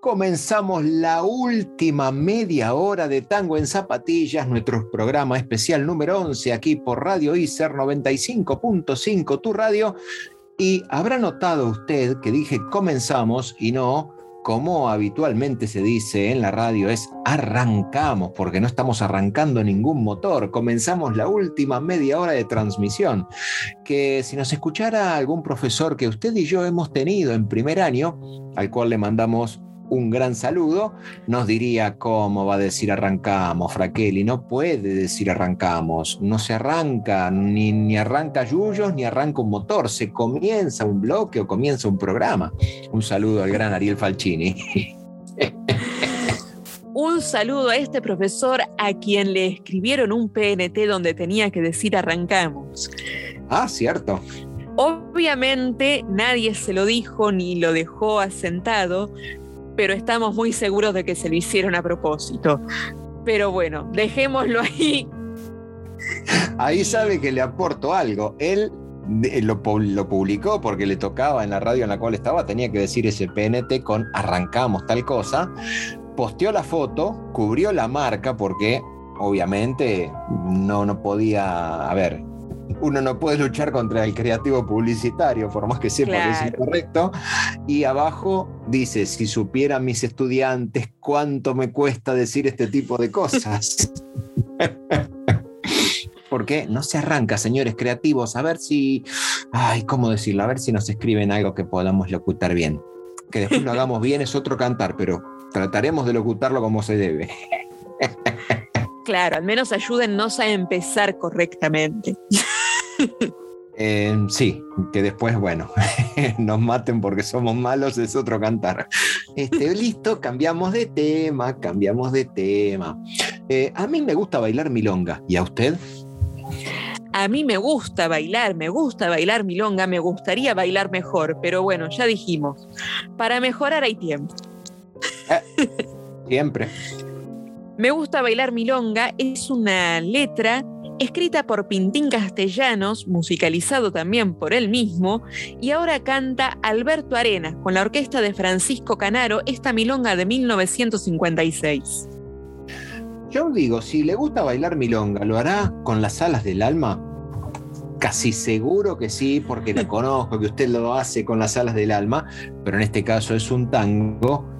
Comenzamos la última media hora de Tango en Zapatillas, nuestro programa especial número 11 aquí por Radio ICER 95.5, tu radio. Y habrá notado usted que dije comenzamos y no como habitualmente se dice en la radio, es arrancamos, porque no estamos arrancando ningún motor. Comenzamos la última media hora de transmisión. Que si nos escuchara algún profesor que usted y yo hemos tenido en primer año, al cual le mandamos un gran saludo, nos diría cómo va a decir arrancamos, Fraqueli. No puede decir arrancamos, no se arranca, ni, ni arranca yuyos, ni arranca un motor, se comienza un bloque o comienza un programa. Un saludo al gran Ariel Falcini. Un saludo a este profesor a quien le escribieron un PNT donde tenía que decir arrancamos. Ah, cierto. Obviamente nadie se lo dijo ni lo dejó asentado, pero estamos muy seguros de que se lo hicieron a propósito. Pero bueno, dejémoslo ahí. Ahí sabe que le aporto algo. Él de- lo, lo publicó porque le tocaba en la radio en la cual estaba, tenía que decir ese PNT con arrancamos tal cosa. Posteó la foto, cubrió la marca porque obviamente no, no podía, a ver, uno no puede luchar contra el creativo publicitario, por más que sepa que es incorrecto. Y abajo dice, si supieran mis estudiantes cuánto me cuesta decir este tipo de cosas. Porque no se arranca, señores creativos, a ver si, ay, ¿cómo decirlo? A ver si nos escriben algo que podamos locutar bien. Que después lo hagamos bien es otro cantar, pero trataremos de locutarlo como se debe. Claro, al menos ayúdennos a empezar correctamente. Eh, sí, que después, bueno, nos maten porque somos malos es otro cantar. Este, listo, cambiamos de tema, cambiamos de tema. Eh, a mí me gusta bailar milonga. ¿Y a usted? A mí me gusta bailar, me gusta bailar milonga, me gustaría bailar mejor, pero bueno, ya dijimos, para mejorar hay tiempo. Siempre. Me gusta bailar milonga es una letra escrita por Pintín Castellanos, musicalizado también por él mismo, y ahora canta Alberto Arenas con la orquesta de Francisco Canaro, esta milonga de 1956. Yo digo, si le gusta bailar milonga, ¿lo hará con las alas del alma? Casi seguro que sí, porque la conozco, que usted lo hace con las alas del alma, pero en este caso es un tango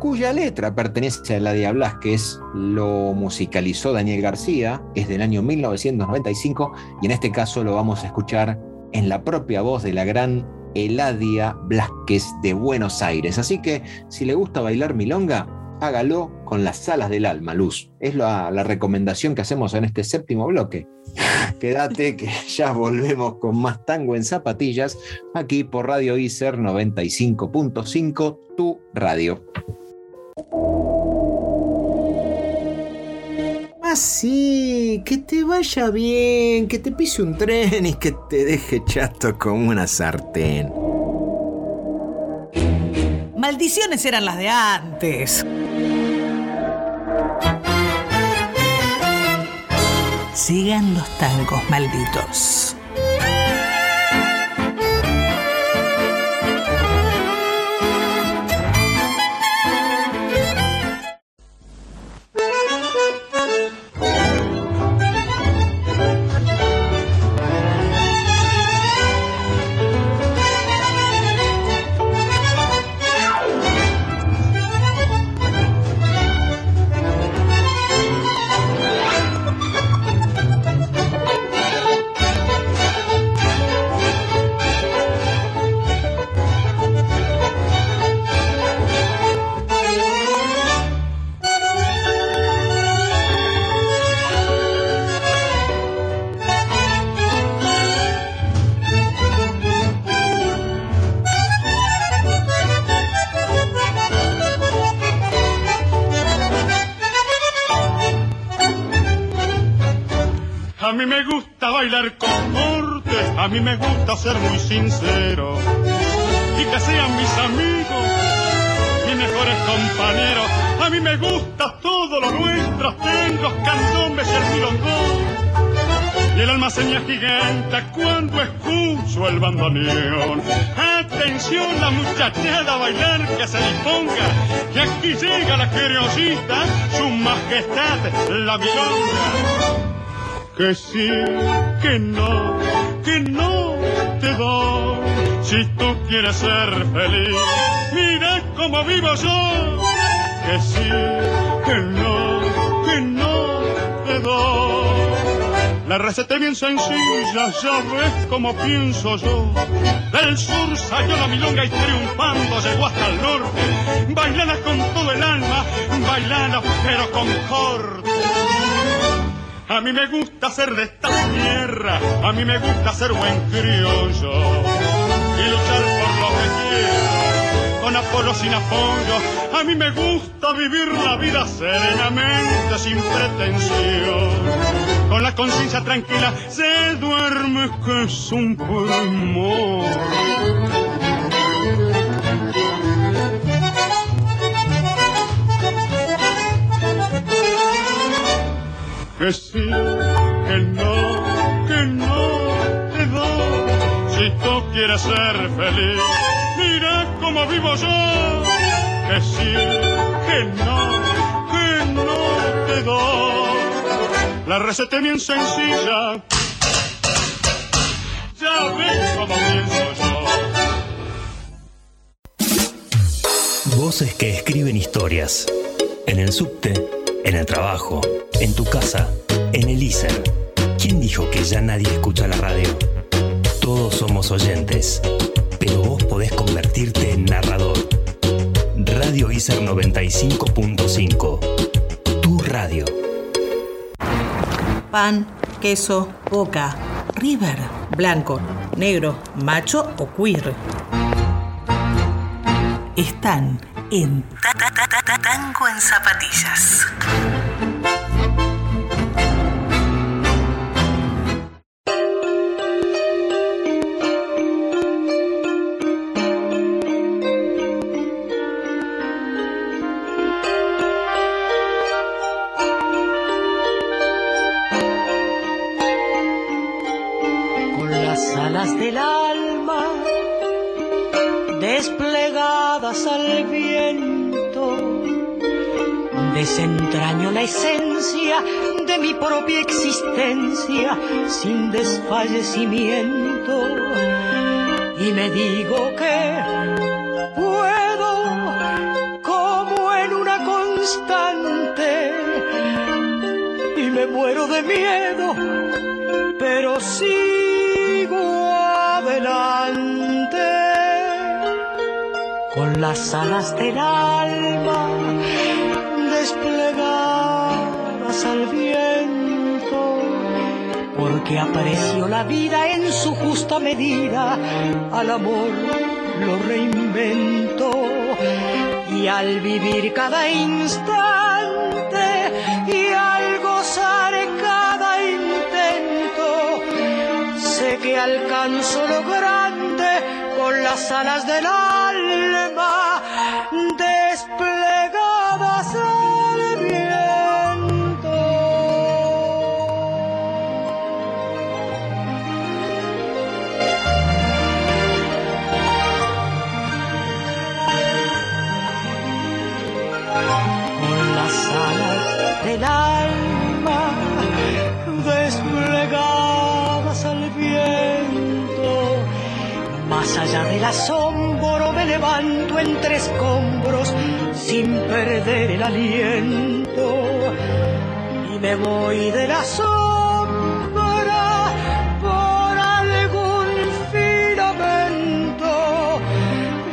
cuya letra pertenece a la de Blasquez, lo musicalizó Daniel García, es del año 1995 y en este caso lo vamos a escuchar en la propia voz de la gran Eladia Blasquez de Buenos Aires. Así que si le gusta bailar milonga, hágalo con las alas del alma, Luz. Es la, la recomendación que hacemos en este séptimo bloque. Quédate que ya volvemos con más tango en zapatillas aquí por Radio ICER 95.5, tu radio. Así, que te vaya bien, que te pise un tren y que te deje chato como una sartén. Maldiciones eran las de antes. Sigan los tangos malditos. Mí me gusta ser muy sincero y que sean mis amigos, mis mejores compañeros. A mí me gusta todo lo nuestro, tengo candombes y el milongón. Y el alma seña gigante cuando escucho el bandoneón. Atención la muchachada a bailar que se disponga, que aquí llega la criollita, su majestad la milonga que sí, que no, que no te doy. Si tú quieres ser feliz, mira cómo vivo yo. Que sí, que no, que no te doy. La receta es bien sencilla, ya ves como pienso yo. Del sur salió la milonga y triunfando llegó hasta el norte. Bailana con todo el alma, bailana pero con corte. A mí me gusta ser de esta tierra, a mí me gusta ser buen criollo y luchar por lo que quiero, con apoyo sin apoyo. A mí me gusta vivir la vida serenamente, sin pretensión. Con la conciencia tranquila, se duerme que es un pulmón. Que sí, que no, que no te doy. Si tú quieres ser feliz, mira cómo vivo yo. Que sí, que no, que no te doy. La receta es bien sencilla. Ya ves cómo pienso yo. Voces que escriben historias. En el subte, en el trabajo, en tu casa, en el ISER. ¿Quién dijo que ya nadie escucha la radio? Todos somos oyentes, pero vos podés convertirte en narrador. Radio ISER 95.5. Tu radio. Pan, queso, boca, river, blanco, negro, macho o queer. Están en Ta- Ta- Ta- Ta- Ta- Tango en Zapatillas. Sin desfallecimiento. Y me digo que puedo como en una constante. Y me muero de miedo pero sigo adelante. Con las alas del alma porque aprecio la vida en su justa medida, al amor lo reinvento y al vivir cada instante y al gozar cada intento, sé que alcanzo lo grande con las alas del alma asombro me levanto entre escombros sin perder el aliento y me voy de la sombra por algún filamento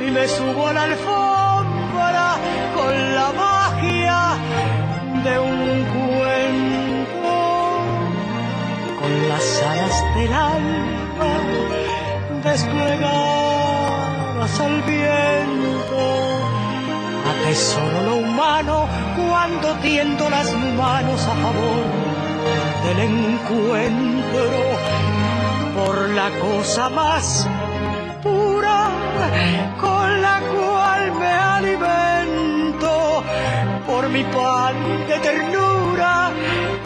y me subo a la alfombra con la magia de un cuento con las alas del alma desplegadas Atesoro lo humano cuando tiendo las manos a favor del encuentro por la cosa más pura con la cual me alimento por mi pan de ternura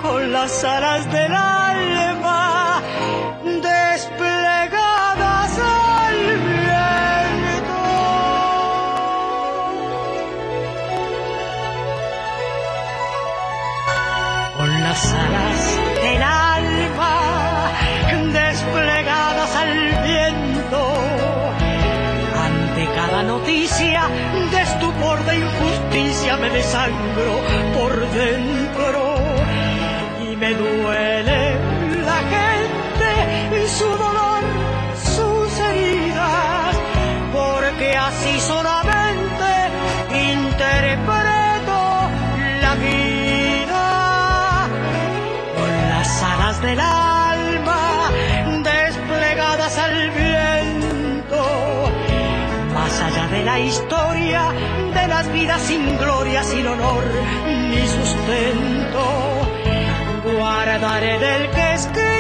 con las alas del alma las alas del alma desplegadas al viento. Ante cada noticia de estupor de injusticia me desangro por dentro y me duele historia, de las vidas sin gloria, sin honor ni sustento. Guardaré del que escribe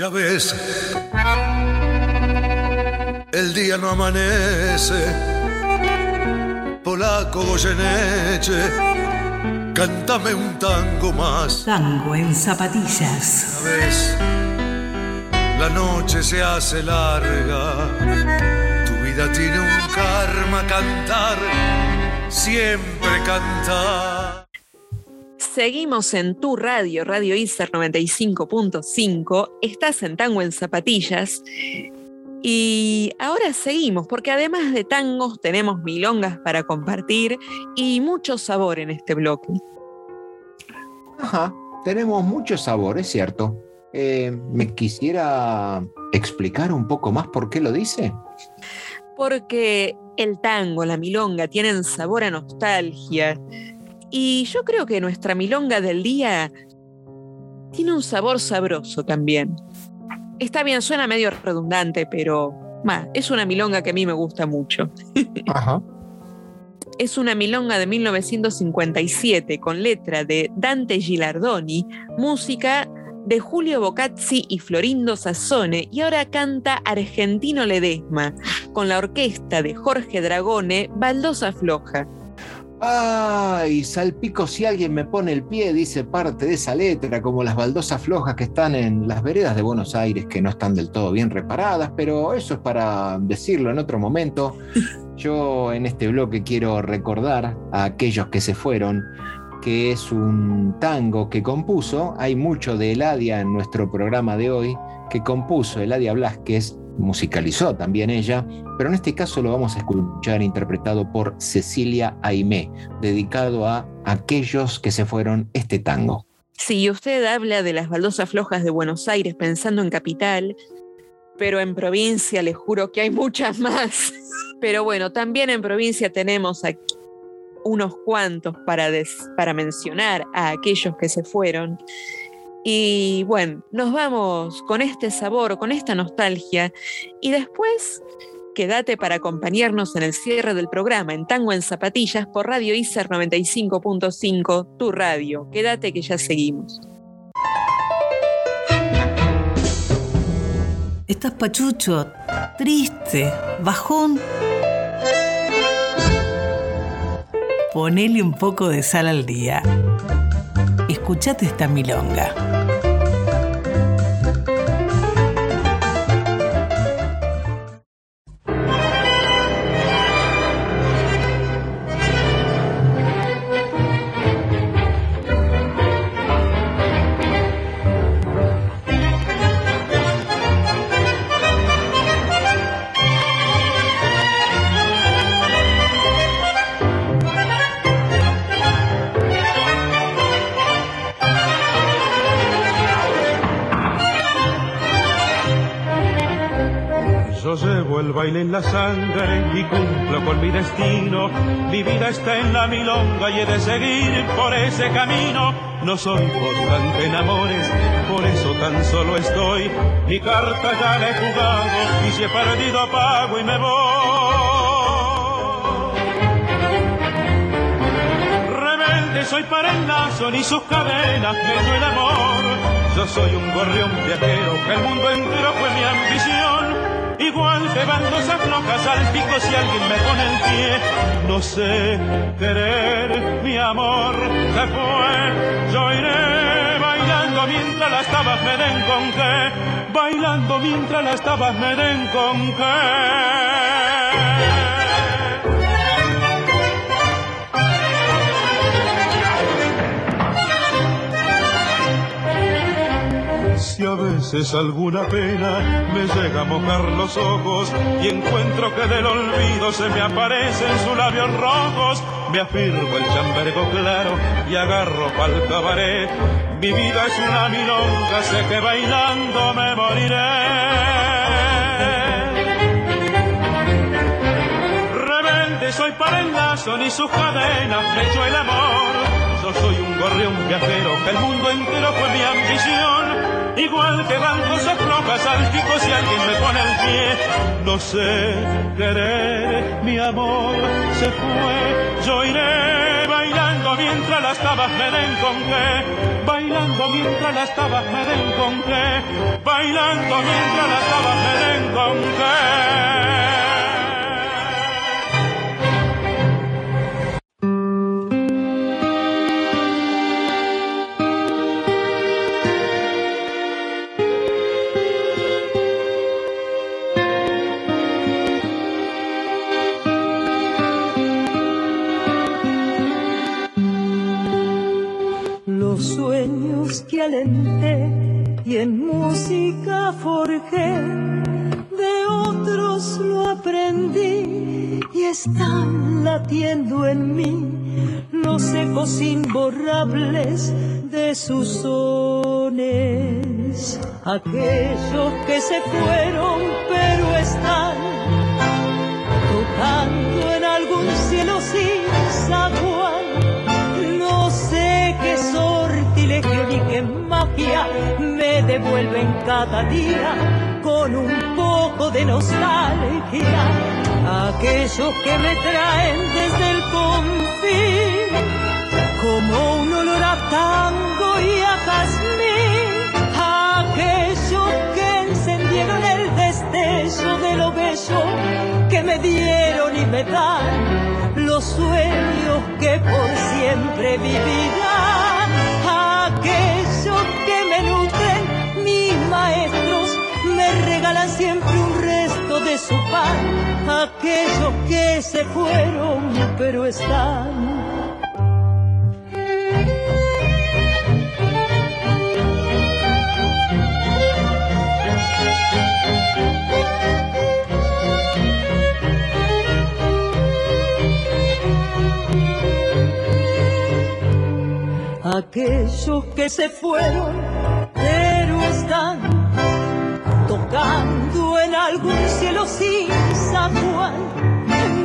Ya ves, el día no amanece. Polaco Goyeneche, cántame un tango más. Tango en zapatillas. Ya ves, la noche se hace larga. Tu vida tiene un karma cantar, siempre cantar. Seguimos en tu radio, Radio ISER 95.5. Estás en Tango en Zapatillas. Y ahora seguimos, porque además de tangos tenemos milongas para compartir y mucho sabor en este bloque. Ajá, tenemos mucho sabor, es cierto. Eh, ¿Me quisiera explicar un poco más por qué lo dice? Porque el tango, la milonga tienen sabor a nostalgia. Y yo creo que nuestra milonga del día tiene un sabor sabroso también. Está bien, suena medio redundante, pero ma, es una milonga que a mí me gusta mucho. Ajá. Es una milonga de 1957 con letra de Dante Gilardoni, música de Julio Bocazzi y Florindo Sassone y ahora canta Argentino Ledesma con la orquesta de Jorge Dragone, Baldosa Floja. Ay, salpico si alguien me pone el pie, dice parte de esa letra, como las baldosas flojas que están en las veredas de Buenos Aires, que no están del todo bien reparadas, pero eso es para decirlo en otro momento. Yo en este bloque quiero recordar a aquellos que se fueron, que es un tango que compuso, hay mucho de Eladia en nuestro programa de hoy, que compuso Eladia Blasquez, musicalizó también ella, pero en este caso lo vamos a escuchar interpretado por Cecilia Aimé, dedicado a aquellos que se fueron este tango. Si usted habla de las baldosas flojas de Buenos Aires pensando en capital, pero en provincia le juro que hay muchas más. Pero bueno, también en provincia tenemos aquí unos cuantos para, para mencionar a aquellos que se fueron. Y bueno, nos vamos con este sabor, con esta nostalgia y después quédate para acompañarnos en el cierre del programa en Tango en Zapatillas por Radio ICER 95.5, tu radio. Quédate que ya seguimos. Estás pachucho, triste, bajón. Ponele un poco de sal al día. Escuchate esta milonga. Baile en la sangre y cumplo con mi destino. Mi vida está en la milonga y he de seguir por ese camino. No soy constante en amores, por eso tan solo estoy. Mi carta ya la he jugado y si he perdido pago y me voy. Rebelde soy para el lazo, ni sus cadenas me el amor. Yo soy un gorrión viajero, que el mundo entero fue mi ambición. Igual que baldosas flojas al pico si alguien me pone el pie. No sé querer, mi amor se. Yo iré bailando mientras las tabas me den con qué. Bailando mientras las tabas me den con qué. A veces alguna pena me llega a mojar los ojos y encuentro que del olvido se me aparecen sus labios rojos. Me afirmo el chambergo claro y agarro pa'l cabaret. Mi vida es una milonga, sé que bailando me moriré. Rebelde soy para el lazo, ni sus cadenas me echó el amor. Yo soy un gorrión viajero, que el mundo entero fue mi ambición. Igual que van cosas flojas al pico si alguien me pone el pie. No sé querer, mi amor se fue. Yo iré bailando mientras las tabas me den con qué. Bailando mientras las tabas me den con qué. Bailando mientras las tabas me den con qué. Que y en música forjé, de otros lo aprendí y están latiendo en mí los ecos imborrables de sus sones. Aquellos que se fueron pero están tocando en algún cielo sin sé qué sortilegio ni qué me devuelven cada día con un poco de nostalgia. Aquellos que me traen desde el confín como un olor a tango y a jazmín. Aquellos que encendieron el destello de lo bello que me dieron y me dan los sueños que por siempre vivirán. Siempre un resto de su pan. Aquellos que se fueron, pero están. Aquellos que se fueron, pero están tocando en algún cielo sin Juan.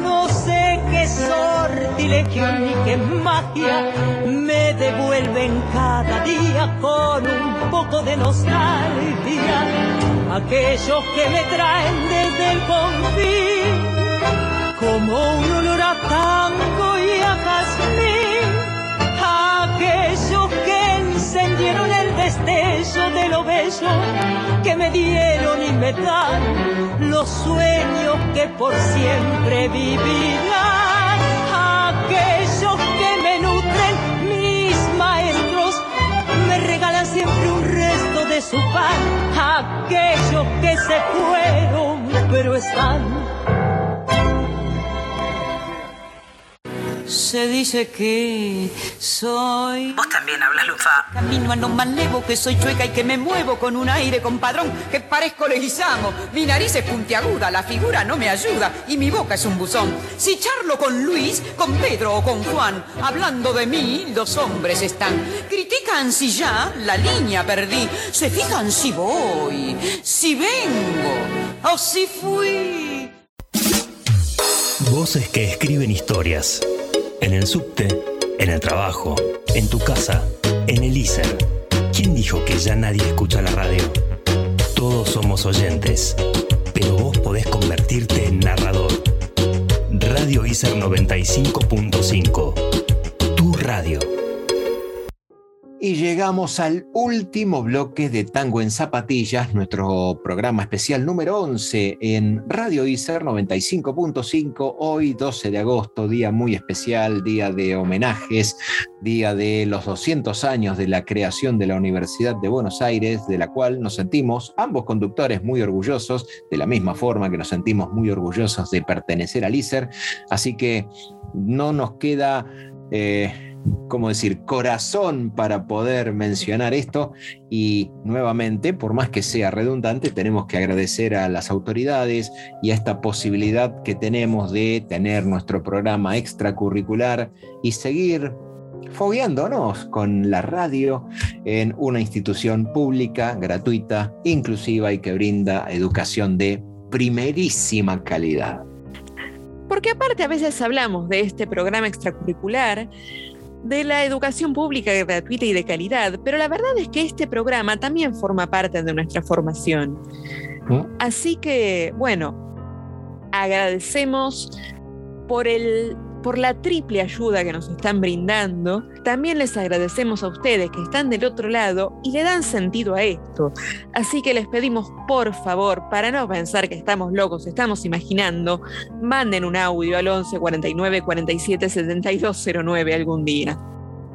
No sé qué sortilegio ni qué magia me devuelven cada día con un poco de nostalgia. Aquellos que me traen desde el confín como un olor a tango y a jazmín aquellos que encendieron el destello de lo bello que me dieron y me dan los sueños que por siempre vivirán. Aquellos que me nutren, mis maestros, me regalan siempre un resto de su pan. Aquellos que se fueron, pero están Se dice que soy. Vos también hablas lufa. Camino a no malevo, que soy chueca y que me muevo con un aire compadrón, que parezco leguizamo. Mi nariz es puntiaguda, la figura no me ayuda y mi boca es un buzón. Si charlo con Luis, con Pedro o con Juan, hablando de mí, los hombres están. Critican si ya la línea perdí, se fijan si voy, si vengo o si fui. Voces que escriben historias. En el subte, en el trabajo, en tu casa, en el ISER. ¿Quién dijo que ya nadie escucha la radio? Todos somos oyentes, pero vos podés convertirte en narrador. Radio ISER 95.5. Tu radio. Y llegamos al último bloque de Tango en Zapatillas, nuestro programa especial número 11 en Radio ICER 95.5, hoy 12 de agosto, día muy especial, día de homenajes, día de los 200 años de la creación de la Universidad de Buenos Aires, de la cual nos sentimos ambos conductores muy orgullosos, de la misma forma que nos sentimos muy orgullosos de pertenecer al ICER, así que no nos queda... Eh, ¿cómo decir?, corazón para poder mencionar esto. Y nuevamente, por más que sea redundante, tenemos que agradecer a las autoridades y a esta posibilidad que tenemos de tener nuestro programa extracurricular y seguir fogueándonos con la radio en una institución pública, gratuita, inclusiva y que brinda educación de primerísima calidad. Porque aparte a veces hablamos de este programa extracurricular, de la educación pública gratuita y de calidad, pero la verdad es que este programa también forma parte de nuestra formación. Así que, bueno, agradecemos por el por la triple ayuda que nos están brindando. También les agradecemos a ustedes que están del otro lado y le dan sentido a esto. Así que les pedimos, por favor, para no pensar que estamos locos, estamos imaginando, manden un audio al 11 49 47 72 09 algún día.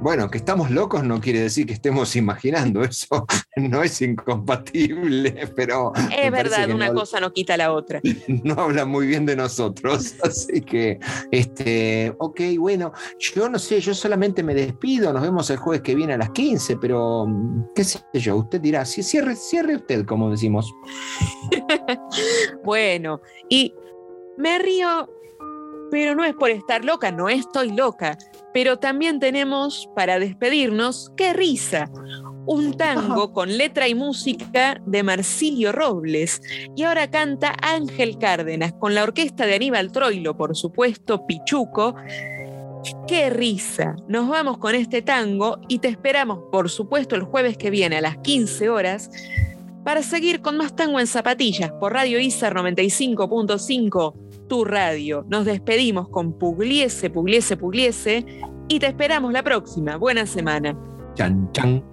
Bueno, que estamos locos no quiere decir que estemos imaginando, eso no es incompatible, pero... Es verdad, una cosa no quita la otra. No habla muy bien de nosotros, así que, este, ok, bueno, yo no sé, yo solamente me despido, nos vemos el jueves que viene a las 15, pero qué sé yo, usted dirá, sí, cierre, cierre usted, como decimos. bueno, y me río, pero no es por estar loca, no estoy loca pero también tenemos, para despedirnos, ¡Qué risa! Un tango con letra y música de Marsilio Robles. Y ahora canta Ángel Cárdenas con la orquesta de Aníbal Troilo, por supuesto, Pichuco. ¡Qué risa! Nos vamos con este tango y te esperamos, por supuesto, el jueves que viene a las 15 horas para seguir con más tango en zapatillas por Radio ISAR 95.5 tu radio. Nos despedimos con Pugliese, Pugliese, Pugliese y te esperamos la próxima. Buena semana. Chan, chan.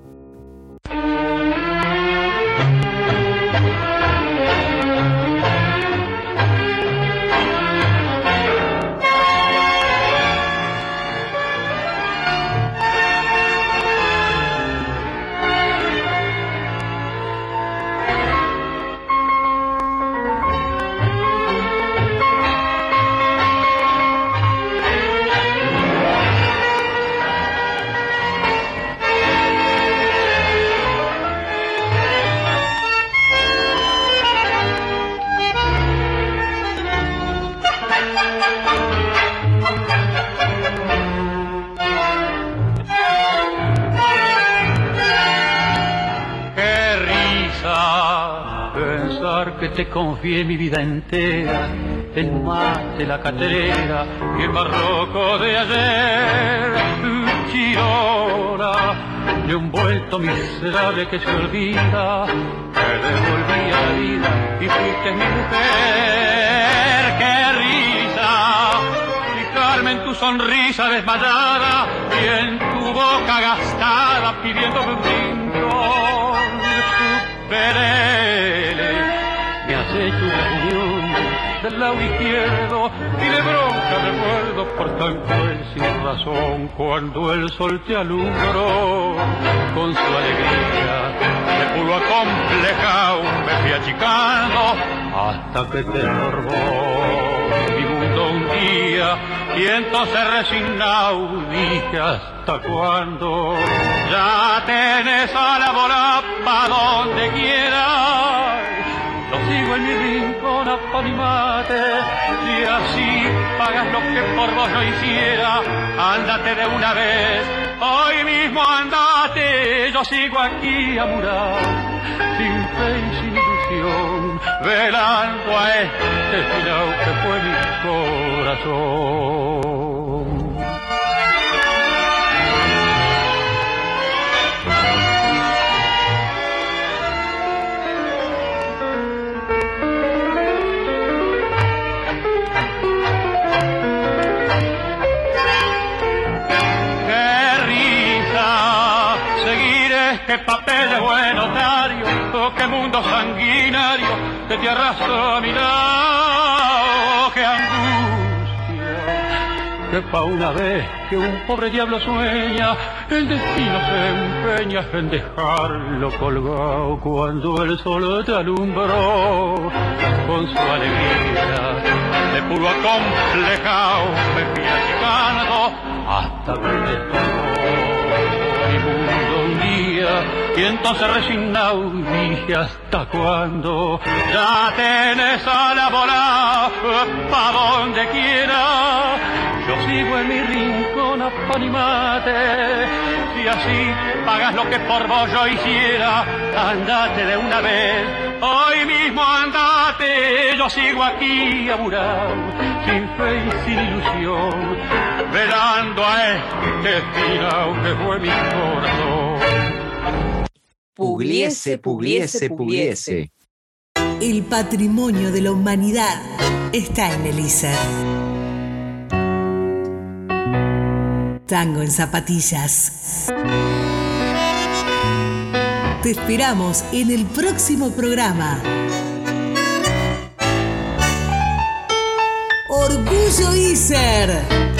Te confié mi vida entera, el mate, la caterera y el barroco de ayer. Chirona, de un vuelto miserable que se olvida, te devolví a la vida y fuiste mi mujer. ¡Qué risa! Fijarme en tu sonrisa desmayada y en tu boca gastada pidiéndome un rincón. Me hecho una unión del lado izquierdo y de bronca recuerdo por tan cruel sin razón cuando el sol te alumbró. Con su alegría de puro acomplejado me fui achicando hasta que te estorbó mi mundo un día y entonces resignado dije hasta cuándo ya tenés a la bola donde quieras y así pagas lo que por vos no hiciera. Ándate de una vez hoy mismo andate yo sigo aquí a murar sin fe y sin ilusión velando a este final que fue mi corazón seguir este papel de buen notario, oh, qué mundo sanguinario que te arrastra a mi lado, qué angustia, que pa' una vez que un pobre diablo sueña, el destino se empeña en dejarlo colgado cuando el sol te alumbró con su alegría de puro acomplejado me fui achicando hasta que y entonces resignado dije hasta cuándo ya tenés a la bola pa' donde quiera. Yo sigo en mi rincón a pan y mate si así pagas lo que por vos yo hiciera andate de una vez. Hoy mismo andate yo sigo aquí aburrado sin fe y sin ilusión velando a este destino que fue mi corazón Pugliese, pugliese, pugliese. El patrimonio de la humanidad está en el ISER. Tango en zapatillas. Te esperamos en el próximo programa. Orgullo ISER.